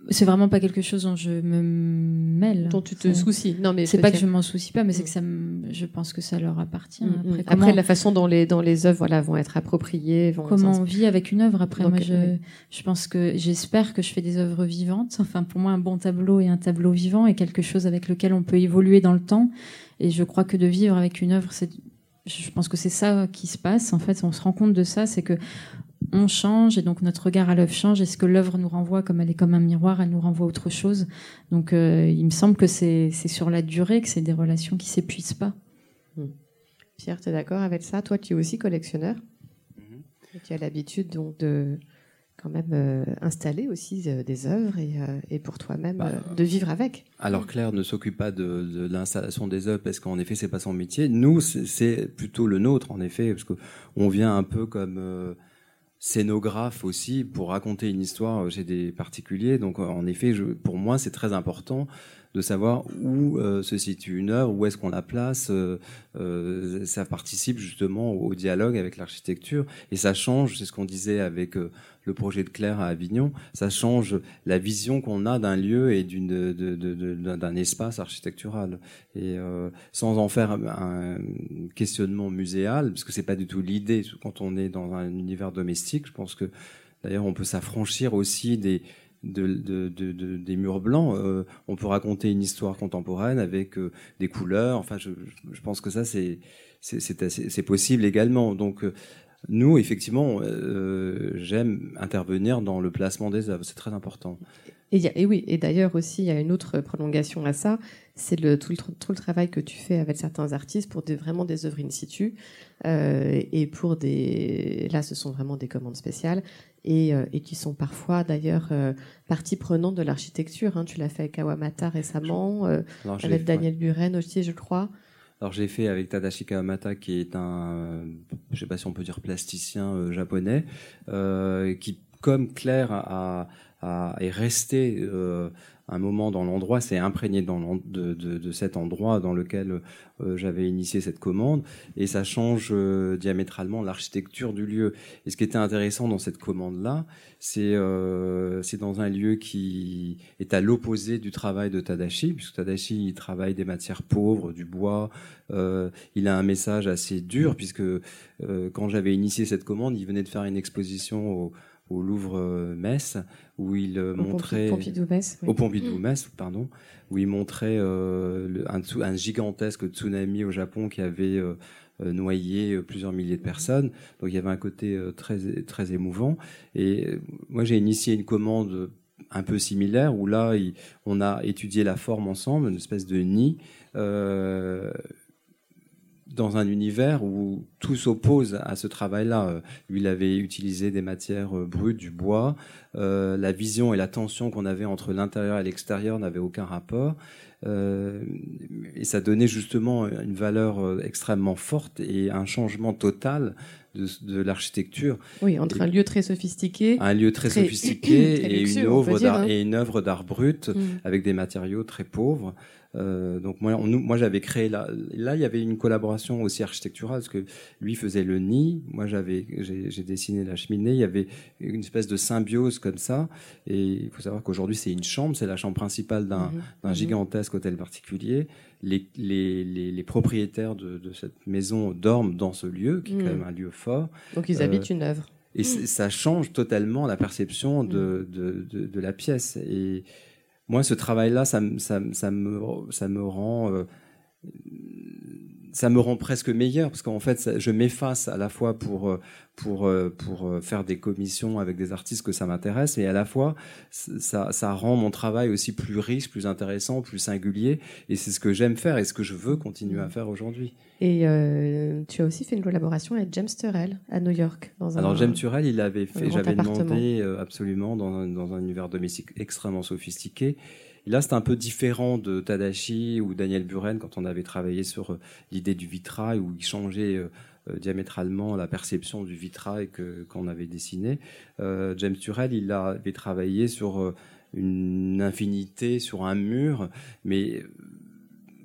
C'est vraiment pas quelque chose dont je me mêle. Dont tu te soucies. Non, mais c'est pas que je m'en soucie pas, mais c'est que ça, me, je pense que ça leur appartient. Mm, après, mm. comment... après, la façon dont les dans les œuvres voilà vont être appropriées. Vont comment on vit avec une œuvre. Après, Donc, moi, je, je pense que j'espère que je fais des œuvres vivantes. Enfin, pour moi, un bon tableau et un tableau vivant est quelque chose avec lequel on peut évoluer dans le temps. Et je crois que de vivre avec une œuvre, c'est je pense que c'est ça qui se passe. En fait, on se rend compte de ça, c'est que on change et donc notre regard à l'œuvre change. Et ce que l'œuvre nous renvoie, comme elle est comme un miroir, elle nous renvoie autre chose? Donc, euh, il me semble que c'est sur la durée que c'est des relations qui s'épuisent pas. Hmm. Pierre, tu es d'accord avec ça? Toi, tu es aussi collectionneur. Mm-hmm. Tu as l'habitude donc de quand même euh, installer aussi euh, des œuvres et, euh, et pour toi-même bah, de vivre avec. Alors Claire ne s'occupe pas de, de l'installation des œuvres parce qu'en effet c'est pas son métier. Nous c'est plutôt le nôtre en effet parce que on vient un peu comme scénographe aussi pour raconter une histoire chez des particuliers. Donc en effet je, pour moi c'est très important de savoir où euh, se situe une œuvre, où est-ce qu'on la place. Euh, euh, ça participe justement au, dialogue avec l'architecture et ça change, c'est ce qu'on disait avec le projet de Claire à Avignon, ça change la vision qu'on a d'un lieu et d'un espace architectural. Et sans en faire un questionnement muséal, parce que c'est pas du tout l'idée quand on est dans un univers domestique. Je pense que D'ailleurs, on peut s'affranchir aussi des, de, de, de, des murs blancs. Euh, on peut raconter une histoire contemporaine avec euh, des couleurs. Enfin, je, pense que ça, c'est possible également. Donc, euh, nous, effectivement, j'aime intervenir dans le placement des œuvres. C'est très important. Et, oui, et d'ailleurs aussi, il y a une autre prolongation à ça, c'est le, tout, le, travail que tu fais avec certains artistes pour vraiment des œuvres in situ, et pour des, là, ce sont vraiment des commandes spéciales, et, euh, et qui sont parfois d'ailleurs euh, partie prenante de l'architecture. Hein. Tu l'as fait avec Kawamata récemment, euh, avec Daniel Buren aussi, je crois. Alors j'ai fait avec Tadashi Kawamata, qui est un, je sais pas si on peut dire plasticien japonais, qui, comme Claire, a, a, est resté un moment dans l'endroit, s'est imprégné dans de, de, cet endroit dans lequel euh, j'avais initié cette commande, et ça change euh, diamétralement l'architecture du lieu. Et ce qui était intéressant dans cette commande-là, c'est euh, c'est dans un lieu qui est à l'opposé du travail de Tadashi, puisque Tadashi il travaille des matières pauvres, du bois. il a un message assez dur, puisque quand j'avais initié cette commande, il venait de faire une exposition au au Louvre euh, Metz où il euh, montrait Pompidou -Metz, au Pompidou Metz pardon où il montrait euh, un, un, gigantesque tsunami au Japon qui avait euh, noyé plusieurs milliers de personnes. Donc il y avait un côté très très émouvant. Et moi j'ai initié une commande un peu similaire où là, on a étudié la forme ensemble, une espèce de nid. Euh, dans un univers où tout s'oppose à ce travail-là. Lui, il avait utilisé des matières euh, brutes, du bois. Euh, la vision et la tension qu'on avait entre l'intérieur et l'extérieur n'avaient aucun rapport. Euh, et ça donnait justement une valeur euh, extrêmement forte et un changement total de, de l'architecture. Oui, entre un lieu très sophistiqué, un lieu très, sophistiqué et, une œuvre d'art, hein. et une œuvre d'art brut mm. avec des matériaux très pauvres. Euh, donc moi, moi j'avais créé là, là il y avait une collaboration aussi architecturale parce que lui faisait le nid, moi j'avais, j'ai dessiné la cheminée, il y avait une espèce de symbiose comme ça. Et il faut savoir qu'aujourd'hui c'est une chambre, c'est la chambre principale d'un mhm. Mhm. gigantesque hôtel particulier. Les, les, les, propriétaires de, de, cette maison dorment dans ce lieu, qui est quand mhm. même un lieu fort. Donc ils habitent euh, une œuvre. Et ça change totalement la perception de, de, de, de la pièce. Et moi, ce travail-là, ça, me rend euh, ça me rend presque meilleur parce qu'en fait, je m'efface à la fois pour euh, pour euh, pour faire des commissions avec des artistes que ça m'intéresse, et à la fois ça, ça rend mon travail aussi plus riche, plus intéressant, plus singulier, et c'est ce que j'aime faire et ce que je veux continuer à faire aujourd'hui. Et tu as aussi fait une collaboration avec James Turrell à New York. Dans un, Alors James Turrell, il avait fait, j'avais demandé absolument dans un, dans un univers domestique extrêmement sophistiqué là, c'est un peu différent de Tadashi ou Daniel Buren quand on avait travaillé sur euh, l'idée du vitrail où il changeait euh, euh, diamétralement la perception du vitrail que qu'on avait dessiné. James Turrell, il avait travaillé sur une infinité, sur un mur, mais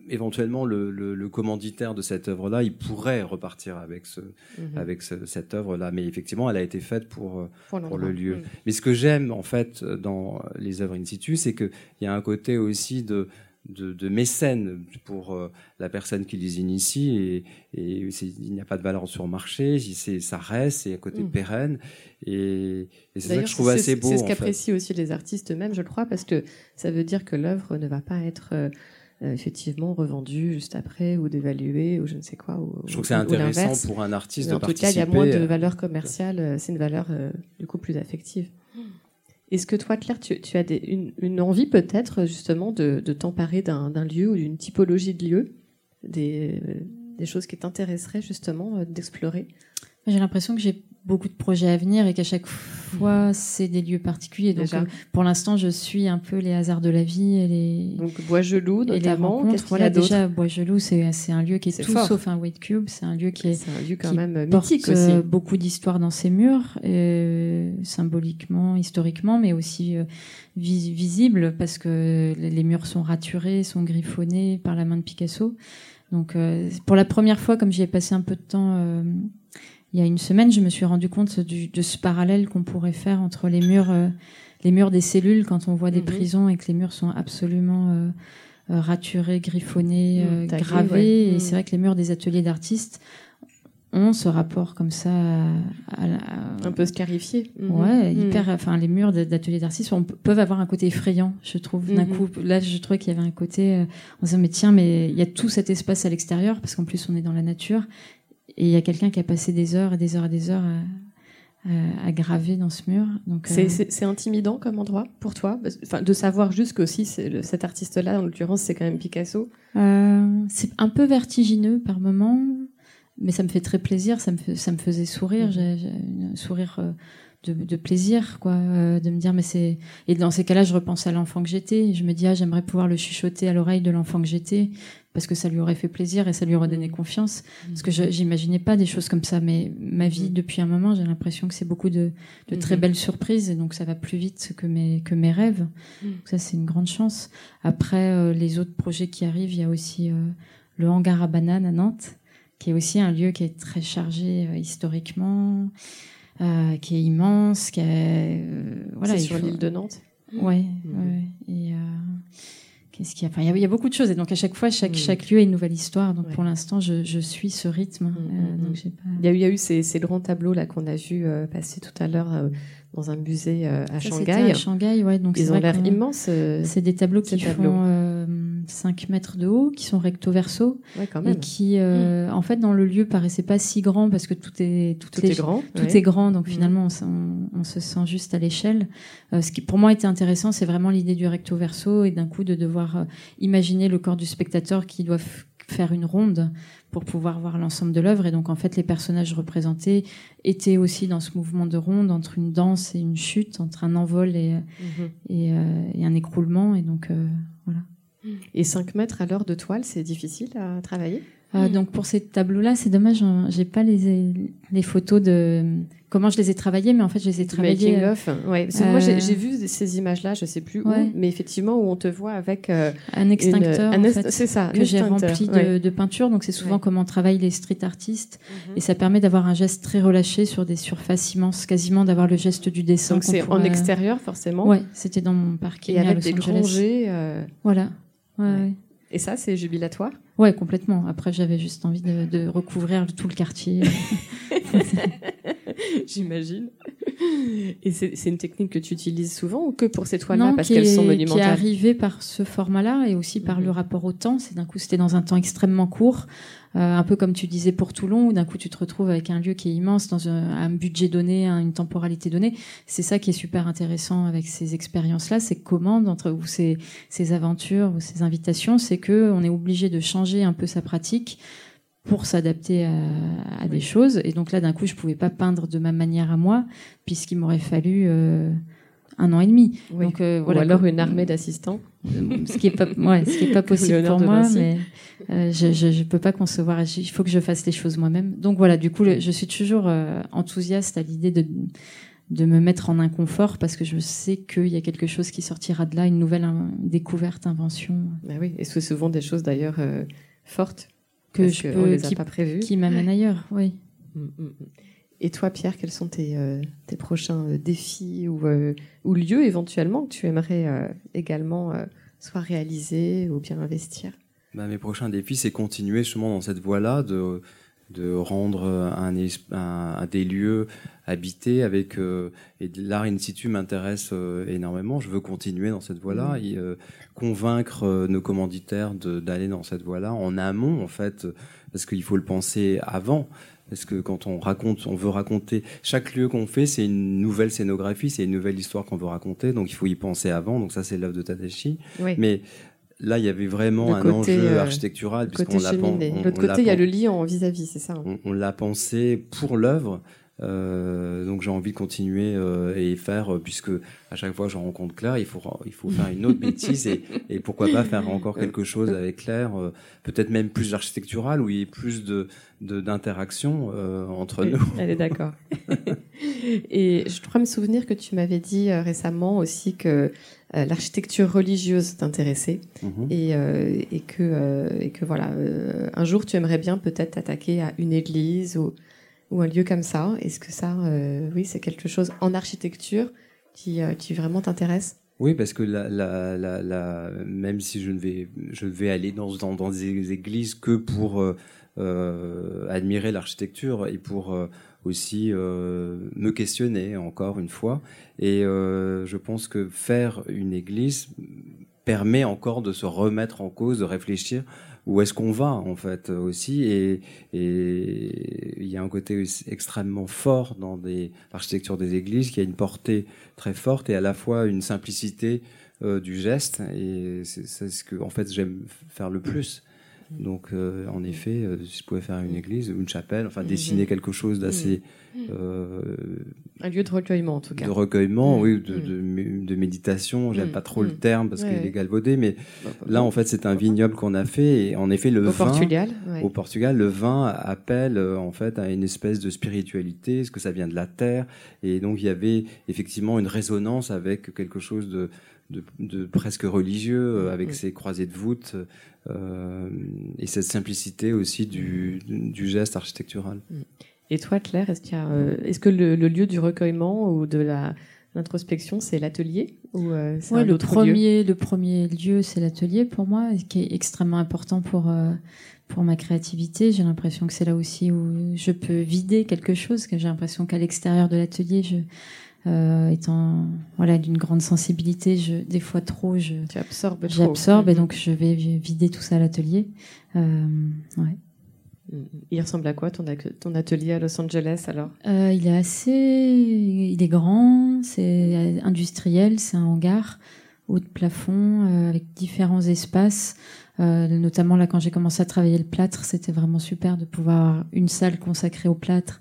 éventuellement le, commanditaire de cette œuvre-là, il pourrait repartir avec ce, mhm. avec cette œuvre-là. Mais effectivement, elle a été faite pour, euh, pour, le lieu. Mais ce que j'aime en fait dans les œuvres in situ, c'est qu'il y a un côté aussi de, de, mécène pour euh, la personne qui les initie et, et il n'y a pas de valeur sur le marché, ça reste, c'est à côté mm. pérenne et, c'est ça que je trouve assez beau. C'est ce qu'apprécient aussi les artistes eux-mêmes, je crois, parce que ça veut dire que l'œuvre ne va pas être euh, euh, effectivement revendu juste après ou dévalué ou je ne sais quoi. Ou, je trouve que c'est intéressant pour un artiste de participer. En tout cas, il y a moins de valeur commerciale, euh, c'est une valeur euh, du coup plus affective. Est-ce que toi, Claire, tu, tu as des, une, une, envie peut-être justement de, de t'emparer d'un lieu ou d'une typologie de lieu, des, des choses qui t'intéresseraient justement d'explorer? J'ai l'impression que j'ai beaucoup de projets à venir et qu'à chaque fois c'est des lieux particuliers. Donc euh, pour l'instant je suis un peu les hasards de la vie et les donc Bois-Gelou notamment. Et les voilà déjà Bois-Gelou c'est c'est un lieu qui est, tout sauf un weight cube. C'est un lieu qui est c'est un lieu quand même mythique aussi. Euh, beaucoup d'histoire dans ses murs, euh, symboliquement, historiquement, mais aussi euh, visible parce que les murs sont raturés, sont griffonnés par la main de Picasso. Donc pour la première fois, comme j'y ai passé un peu de temps il y a une semaine, je me suis rendu compte de ce parallèle qu'on pourrait faire entre les murs, euh, les murs des cellules quand on voit des mhm. prisons et que les murs sont absolument euh, euh, raturés, griffonnés, mhm, gravés. Et mhm. c'est vrai que les murs des ateliers d'artistes ont ce rapport comme ça, un peu scarifié. Ouais, hyper. Enfin, les murs d'ateliers d'artistes peuvent avoir un côté effrayant, je trouve. D'un coup, là, je trouvais qu'il y avait un côté. on se disant mais tiens, mais il y a tout cet espace à l'extérieur parce qu'en plus on est dans la nature il y a quelqu'un qui a passé des heures et des heures et des heures à, à, graver dans ce mur. Donc euh, c'est intimidant comme endroit pour toi, enfin de savoir juste qu'aussi cet artiste-là, en l'occurrence, c'est quand même Picasso. Euh, c'est un peu vertigineux par moment, mais ça me fait très plaisir. Ça me ça me faisait sourire. Mm-hmm. J'ai un sourire. Euh, de, de, plaisir, quoi, euh, de me dire mais c'est et dans ces cas-là, je repense à l'enfant que j'étais. Je me dis ah j'aimerais pouvoir le chuchoter à l'oreille de l'enfant que j'étais, parce que ça lui aurait fait plaisir et ça lui aurait donné confiance. Parce que j'imaginais pas des choses comme ça, mais ma vie mm. depuis un moment, j'ai l'impression que c'est beaucoup de, de très belles surprises et donc ça va plus vite que mes que mes rêves. Donc ça c'est une grande chance. Après euh, les autres projets qui arrivent, il y a aussi euh, le hangar à bananes à Nantes, qui est aussi un lieu qui est très chargé euh, historiquement, qui est immense, qui est voilà. sur l'île de Nantes? Ouais, ouais. Et Qu'est-ce qu'il y a? Enfin, il y, a beaucoup de choses. Et donc, à chaque fois, chaque, mm. chaque lieu est une nouvelle histoire. Donc, pour l'instant, je, je, suis ce rythme. Mm, euh, mm, donc pas... il, y a eu, il y a eu ces, ces grands tableaux là qu'on a vu euh, passer tout à l'heure euh, dans un musée à Shanghai. À Shanghai, ouais. Donc, ils ont l'air immenses. c'est des tableaux qui font 5 mètres de haut, qui sont recto verso, ouais, quand même. et qui, euh, en fait, dans le lieu paraissaient pas si grand parce que tout est tout, tout est grand. tout ouais. est grand, donc Mhm. finalement on, se sent juste à l'échelle. Euh, ce qui pour moi était intéressant, c'est vraiment l'idée du recto verso et d'un coup de devoir euh, imaginer le corps du spectateur qui doit faire une ronde pour pouvoir voir l'ensemble de l'œuvre. Et donc en fait les personnages représentés étaient aussi dans ce mouvement de ronde entre une danse et une chute, entre un envol et, Mhm. et, euh, et un écroulement. Et donc euh. Et 5 mètres à l'heure de toile, c'est difficile à travailler? Euh, donc pour ces tableaux-là, c'est dommage, hein, j'ai pas les, les photos de comment je les ai travaillés, mais en fait je les ai Du travaillés. making of. Ouais, parce que moi j'ai euh, vu ces images-là, je sais plus Ouais. où, mais effectivement où on te voit avec euh, Un extincteur une, fait, ça, que j'ai rempli de, ouais. de peinture. Donc c'est souvent Ouais. comment travaillent les street artistes Mhm. et ça permet d'avoir un geste très relâché sur des surfaces immenses, quasiment d'avoir le geste du dessin. Donc c'est en extérieur forcément. Ouais, c'était dans mon parking Et à avec Los des Angeles. euh, Voilà. Ouais, Ouais. ouais. Et ça, c'est jubilatoire. Ouais, complètement. Après, j'avais juste envie de, de recouvrir tout le quartier. J'imagine. Et c'est une technique que tu utilises souvent ou que pour ces toiles-là parce qu'elles sont qui est monumentales arrivé par ce format-là et aussi par Mhm. le rapport au temps. C'est d'un coup, c'était dans un temps extrêmement court, un peu comme tu disais pour Toulon, où d'un coup tu te retrouves avec un lieu qui est immense dans un, un budget donné, un- une temporalité donnée. C'est ça qui est super intéressant avec ces expériences-là, ces commandes entre ou ces, ces aventures ou ces invitations, c'est que on est obligé de changer un peu sa pratique pour s'adapter à, à des choses. Et donc là, d'un coup, je pouvais pas peindre de ma manière à moi, puisqu'il m'aurait fallu euh, un an et demi. Oui. Donc euh, Ou voilà. alors comme- une armée d'assistants. ce qui est pas, ouais, ce qui est pas possible pour moi, mais euh, je, je, je peux pas concevoir. Il faut que je fasse les choses moi-même. Donc voilà, du coup, le- je suis toujours euh, enthousiaste à l'idée de de me mettre en inconfort parce que je sais qu'il y a quelque chose qui sortira de là, une nouvelle in- découverte, invention Bah oui, et c'est souvent des choses d'ailleurs euh, fortes que je qu'on peux, les a qui, pas prévues. qui m'amène ailleurs. Oui. Mm, mm, mm. Et toi, Pierre, quels sont tes, euh, tes prochains euh, défis ou, euh, ou lieux éventuellement que tu aimerais également soit réaliser ou bien investir? Bah, mes prochains défis, c'est continuer justement dans cette voie-là, de, de rendre un, es- un- un des lieux habités avec et l'art in situ m'intéresse énormément. Je veux continuer dans cette voie-là et euh, convaincre nos commanditaires d'aller dans cette voie-là en amont en fait, parce qu'il faut le penser avant. Parce que quand on raconte, on veut raconter chaque lieu qu'on fait, c'est une nouvelle scénographie, c'est une nouvelle histoire qu'on veut raconter, donc il faut y penser avant. Donc ça, c'est l'œuvre de Tadashi. Oui. Mais là, il y avait vraiment Le un côté, enjeu architectural. L'autre côté, il y a le lit en vis-à-vis, c'est ça hein on, on l'a pensé pour l'œuvre. Euh, donc j'ai envie de continuer euh, et faire, euh, puisque à chaque fois que je rencontre Claire, il faut, il faut faire une autre bêtise et, et pourquoi pas faire encore quelque chose avec Claire, euh, peut-être même plus architectural, où il y ait plus de de- d'interaction euh, entre nous. Elle est d'accord. Et je crois me souvenir que tu m'avais dit euh, récemment aussi que l'architecture religieuse t'intéressait Mhm. et, euh, et que euh, et que voilà euh, un jour tu aimerais bien peut-être t'attaquer à une église ou ou un lieu comme ça. Est-ce que ça, euh, oui, c'est quelque chose en architecture qui euh, qui vraiment t'intéresse? Oui, parce que même si je ne vais, je vais aller dans, dans, des églises que pour euh, admirer l'architecture et pour aussi me questionner encore une fois. Et je pense que faire une église permet encore de se remettre en cause, de réfléchir où est-ce qu'on va en fait aussi. Et il y a un côté extrêmement fort dans des l'architecture des églises qui a une portée très forte et à la fois une simplicité euh, du geste. Et c'est ce que en fait j'aime faire le plus donc euh, en effet euh, si je pouvais faire une église ou une chapelle enfin dessiner quelque chose d'assez euh, Un lieu de recueillement en tout cas. de recueillement oui de, mm. de, de méditation j'aime Mm, pas trop le mm. terme parce qu'il est galvaudé mais là en fait c'est un vignoble qu'on a fait et en effet le Au vin Portugal. ouais. au Portugal, le vin appelle en fait à une espèce de spiritualité, parce que ça vient de la terre, et donc il y avait effectivement une résonance avec quelque chose de, de, de presque religieux, euh, avec Mm. ces croisées de voûtes euh, et cette simplicité aussi du, du geste architectural. Et toi, Claire, est-ce qu'il y a, euh, est-ce que le, le lieu du recueillement ou de la l'introspection, c'est l'atelier ou euh, c'est Ouais, un le autre lieu premier, le premier lieu, c'est l'atelier pour moi, qui est extrêmement important pour euh, pour ma créativité. J'ai l'impression que c'est là aussi où je peux vider quelque chose. Que j'ai l'impression qu'à l'extérieur de l'atelier, je euh, étant voilà d'une grande sensibilité, je, des fois trop, je j'absorbe et mm-hmm. donc je vais vider tout ça à l'atelier. Euh, ouais. Mm-hmm. Il ressemble à quoi ton, ton atelier à Los Angeles alors? Euh, Il est assez, il est grand, c'est industriel, c'est un hangar haut de plafond euh, avec différents espaces. Euh, notamment là quand j'ai commencé à travailler le plâtre, c'était vraiment super de pouvoir une salle consacrée au plâtre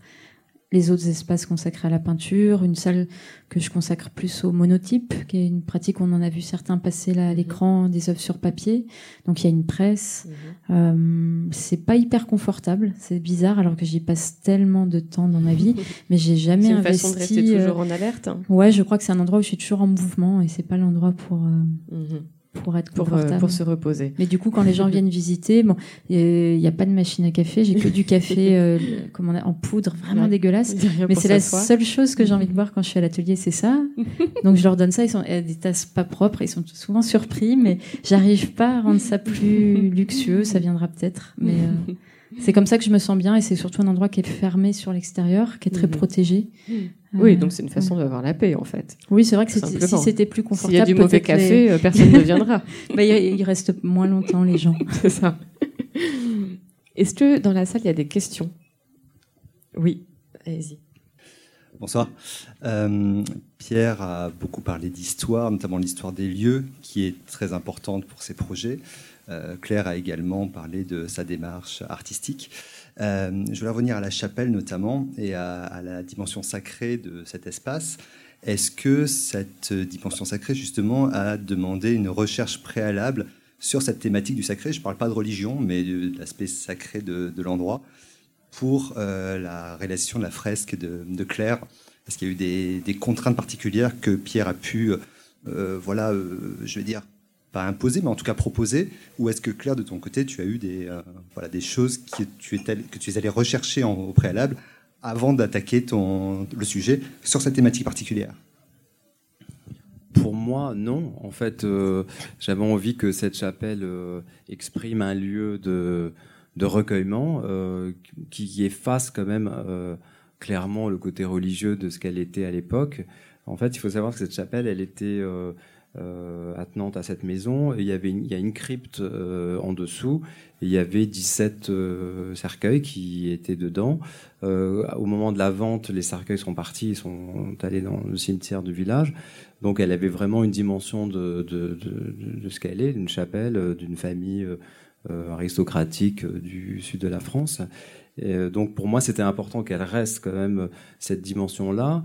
les autres espaces consacrés à la peinture, une salle que je consacre plus au monotype, qui est une pratique, on en a vu certains passer là à mhm. l'écran, des œuvres sur papier. Donc il y a une presse. Mhm. Euh, c'est pas hyper confortable, c'est bizarre alors que j'y passe tellement de temps dans ma vie, mais j'ai jamais une investi. Façon de rester toujours en alerte. Hein. Ouais, je crois que c'est un endroit où je suis toujours en mouvement et c'est pas l'endroit pour. Euh, mhm pour être pour, euh, pour se reposer. Mais du coup, quand les gens viennent visiter, bon, il n'y a pas de machine à café, j'ai que du café euh, comme on a, en poudre, vraiment dégueulasse. Mais c'est la seule chose que j'ai envie de boire quand je suis à l'atelier, c'est ça. Donc je leur donne ça, ils sont des tasses pas propres, ils sont souvent surpris, mais j'arrive pas à rendre ça plus luxueux, ça viendra peut-être. Mais euh, c'est comme ça que je me sens bien et c'est surtout un endroit qui est fermé sur l'extérieur, qui est très mhm. protégé. Oui, euh, donc c'est une façon d'avoir la paix en fait. Oui, c'est vrai que si c'était plus confortable. S'il y a du mauvais café, euh, personne ne viendra. bah, il, reste moins longtemps les gens. c'est ça. Est-ce que dans la salle il y a des questions? Oui, allez-y. Bonsoir. Euh, Pierre a beaucoup parlé d'histoire, notamment l'histoire des lieux, qui est très importante pour ses projets. Euh, Claire a également parlé de sa démarche artistique. Euh, je voulais revenir à la chapelle notamment et à, la dimension sacrée de cet espace. Est-ce que cette dimension sacrée, justement, a demandé une recherche préalable sur cette thématique du sacré? Je ne parle pas de religion, mais de, l'aspect sacré de, l'endroit pour euh, la réalisation de la fresque de, Claire Est-ce qu'il y a eu des, contraintes particulières que Pierre a pu, voilà, je vais dire, pas imposer, mais en tout cas proposer Ou est-ce que Claire, de ton côté, tu as eu des, euh, voilà, des choses que tu, es allé rechercher au préalable avant d'attaquer ton, le sujet sur cette thématique particulière? Pour moi, non. En fait, euh, j'avais envie que cette chapelle euh, exprime un lieu de, de recueillement qui efface quand même clairement le côté religieux de ce qu'elle était à l'époque. En fait, il faut savoir que cette chapelle, elle était attenante à cette maison. il y avait il y a une crypte euh, en dessous. Et il y avait 17 euh, cercueils qui étaient dedans. au moment de la vente, les cercueils sont partis, ils sont allés dans le cimetière du village. Donc elle avait vraiment une dimension de, de, de, de ce qu'elle est, d'une chapelle, d'une famille aristocratique du sud de la France. Et donc pour moi, c'était important qu'elle reste quand même cette dimension-là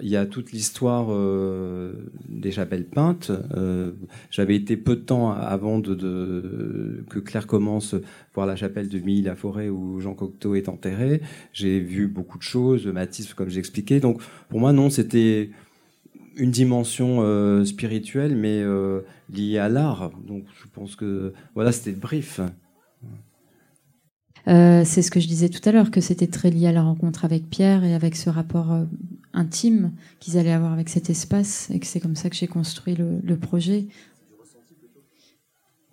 il y a toute l'histoire euh, des chapelles peintes. Euh, j'avais été peu de temps avant de, que Claire commence voir la chapelle de Milly-la-Forêt où Jean Cocteau est enterré. J'ai vu beaucoup de choses, Matisse, comme j'expliquais. Donc pour moi, non, c'était une dimension euh, spirituelle, mais liée à l'art. Donc je pense que voilà, c'était le brief. c'est ce que je disais tout à l'heure, que c'était très lié à la rencontre avec Pierre et avec ce rapport intime qu'ils allaient avoir avec cet espace et que c'est comme ça que j'ai construit le, projet.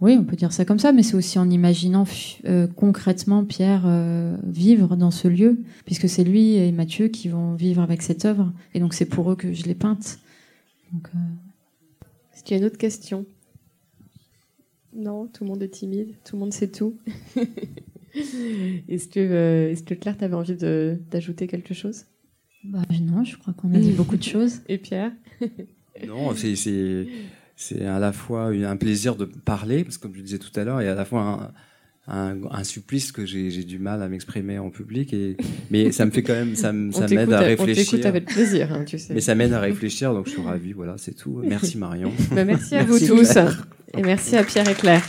Oui, on peut dire ça comme ça, mais c'est aussi en imaginant euh, concrètement Pierre euh, vivre dans ce lieu, puisque c'est lui et Mathieu qui vont vivre avec cette œuvre, et donc c'est pour eux que je l'ai peinte. Donc, euh, Est-ce qu'il y a une autre question Non, tout le monde est timide, tout le monde sait tout. est-ce que, est-ce que Claire, tu avais envie d'ajouter quelque chose? Bah, non, je crois qu'on a dit beaucoup de choses. Et Pierre? Non, c'est, c'est, à la fois un plaisir de parler, parce que comme je disais tout à l'heure, et à la fois un, un, supplice que j'ai, du mal à m'exprimer en public. Et, mais ça me fait quand même, ça, ça m'aide à réfléchir. On t'écoute avec plaisir, hein, tu sais. Mais ça m'aide à réfléchir, donc je suis ravi. Voilà, c'est tout. Merci Marion. Bah, merci à vous tous. Et merci à Pierre et Claire.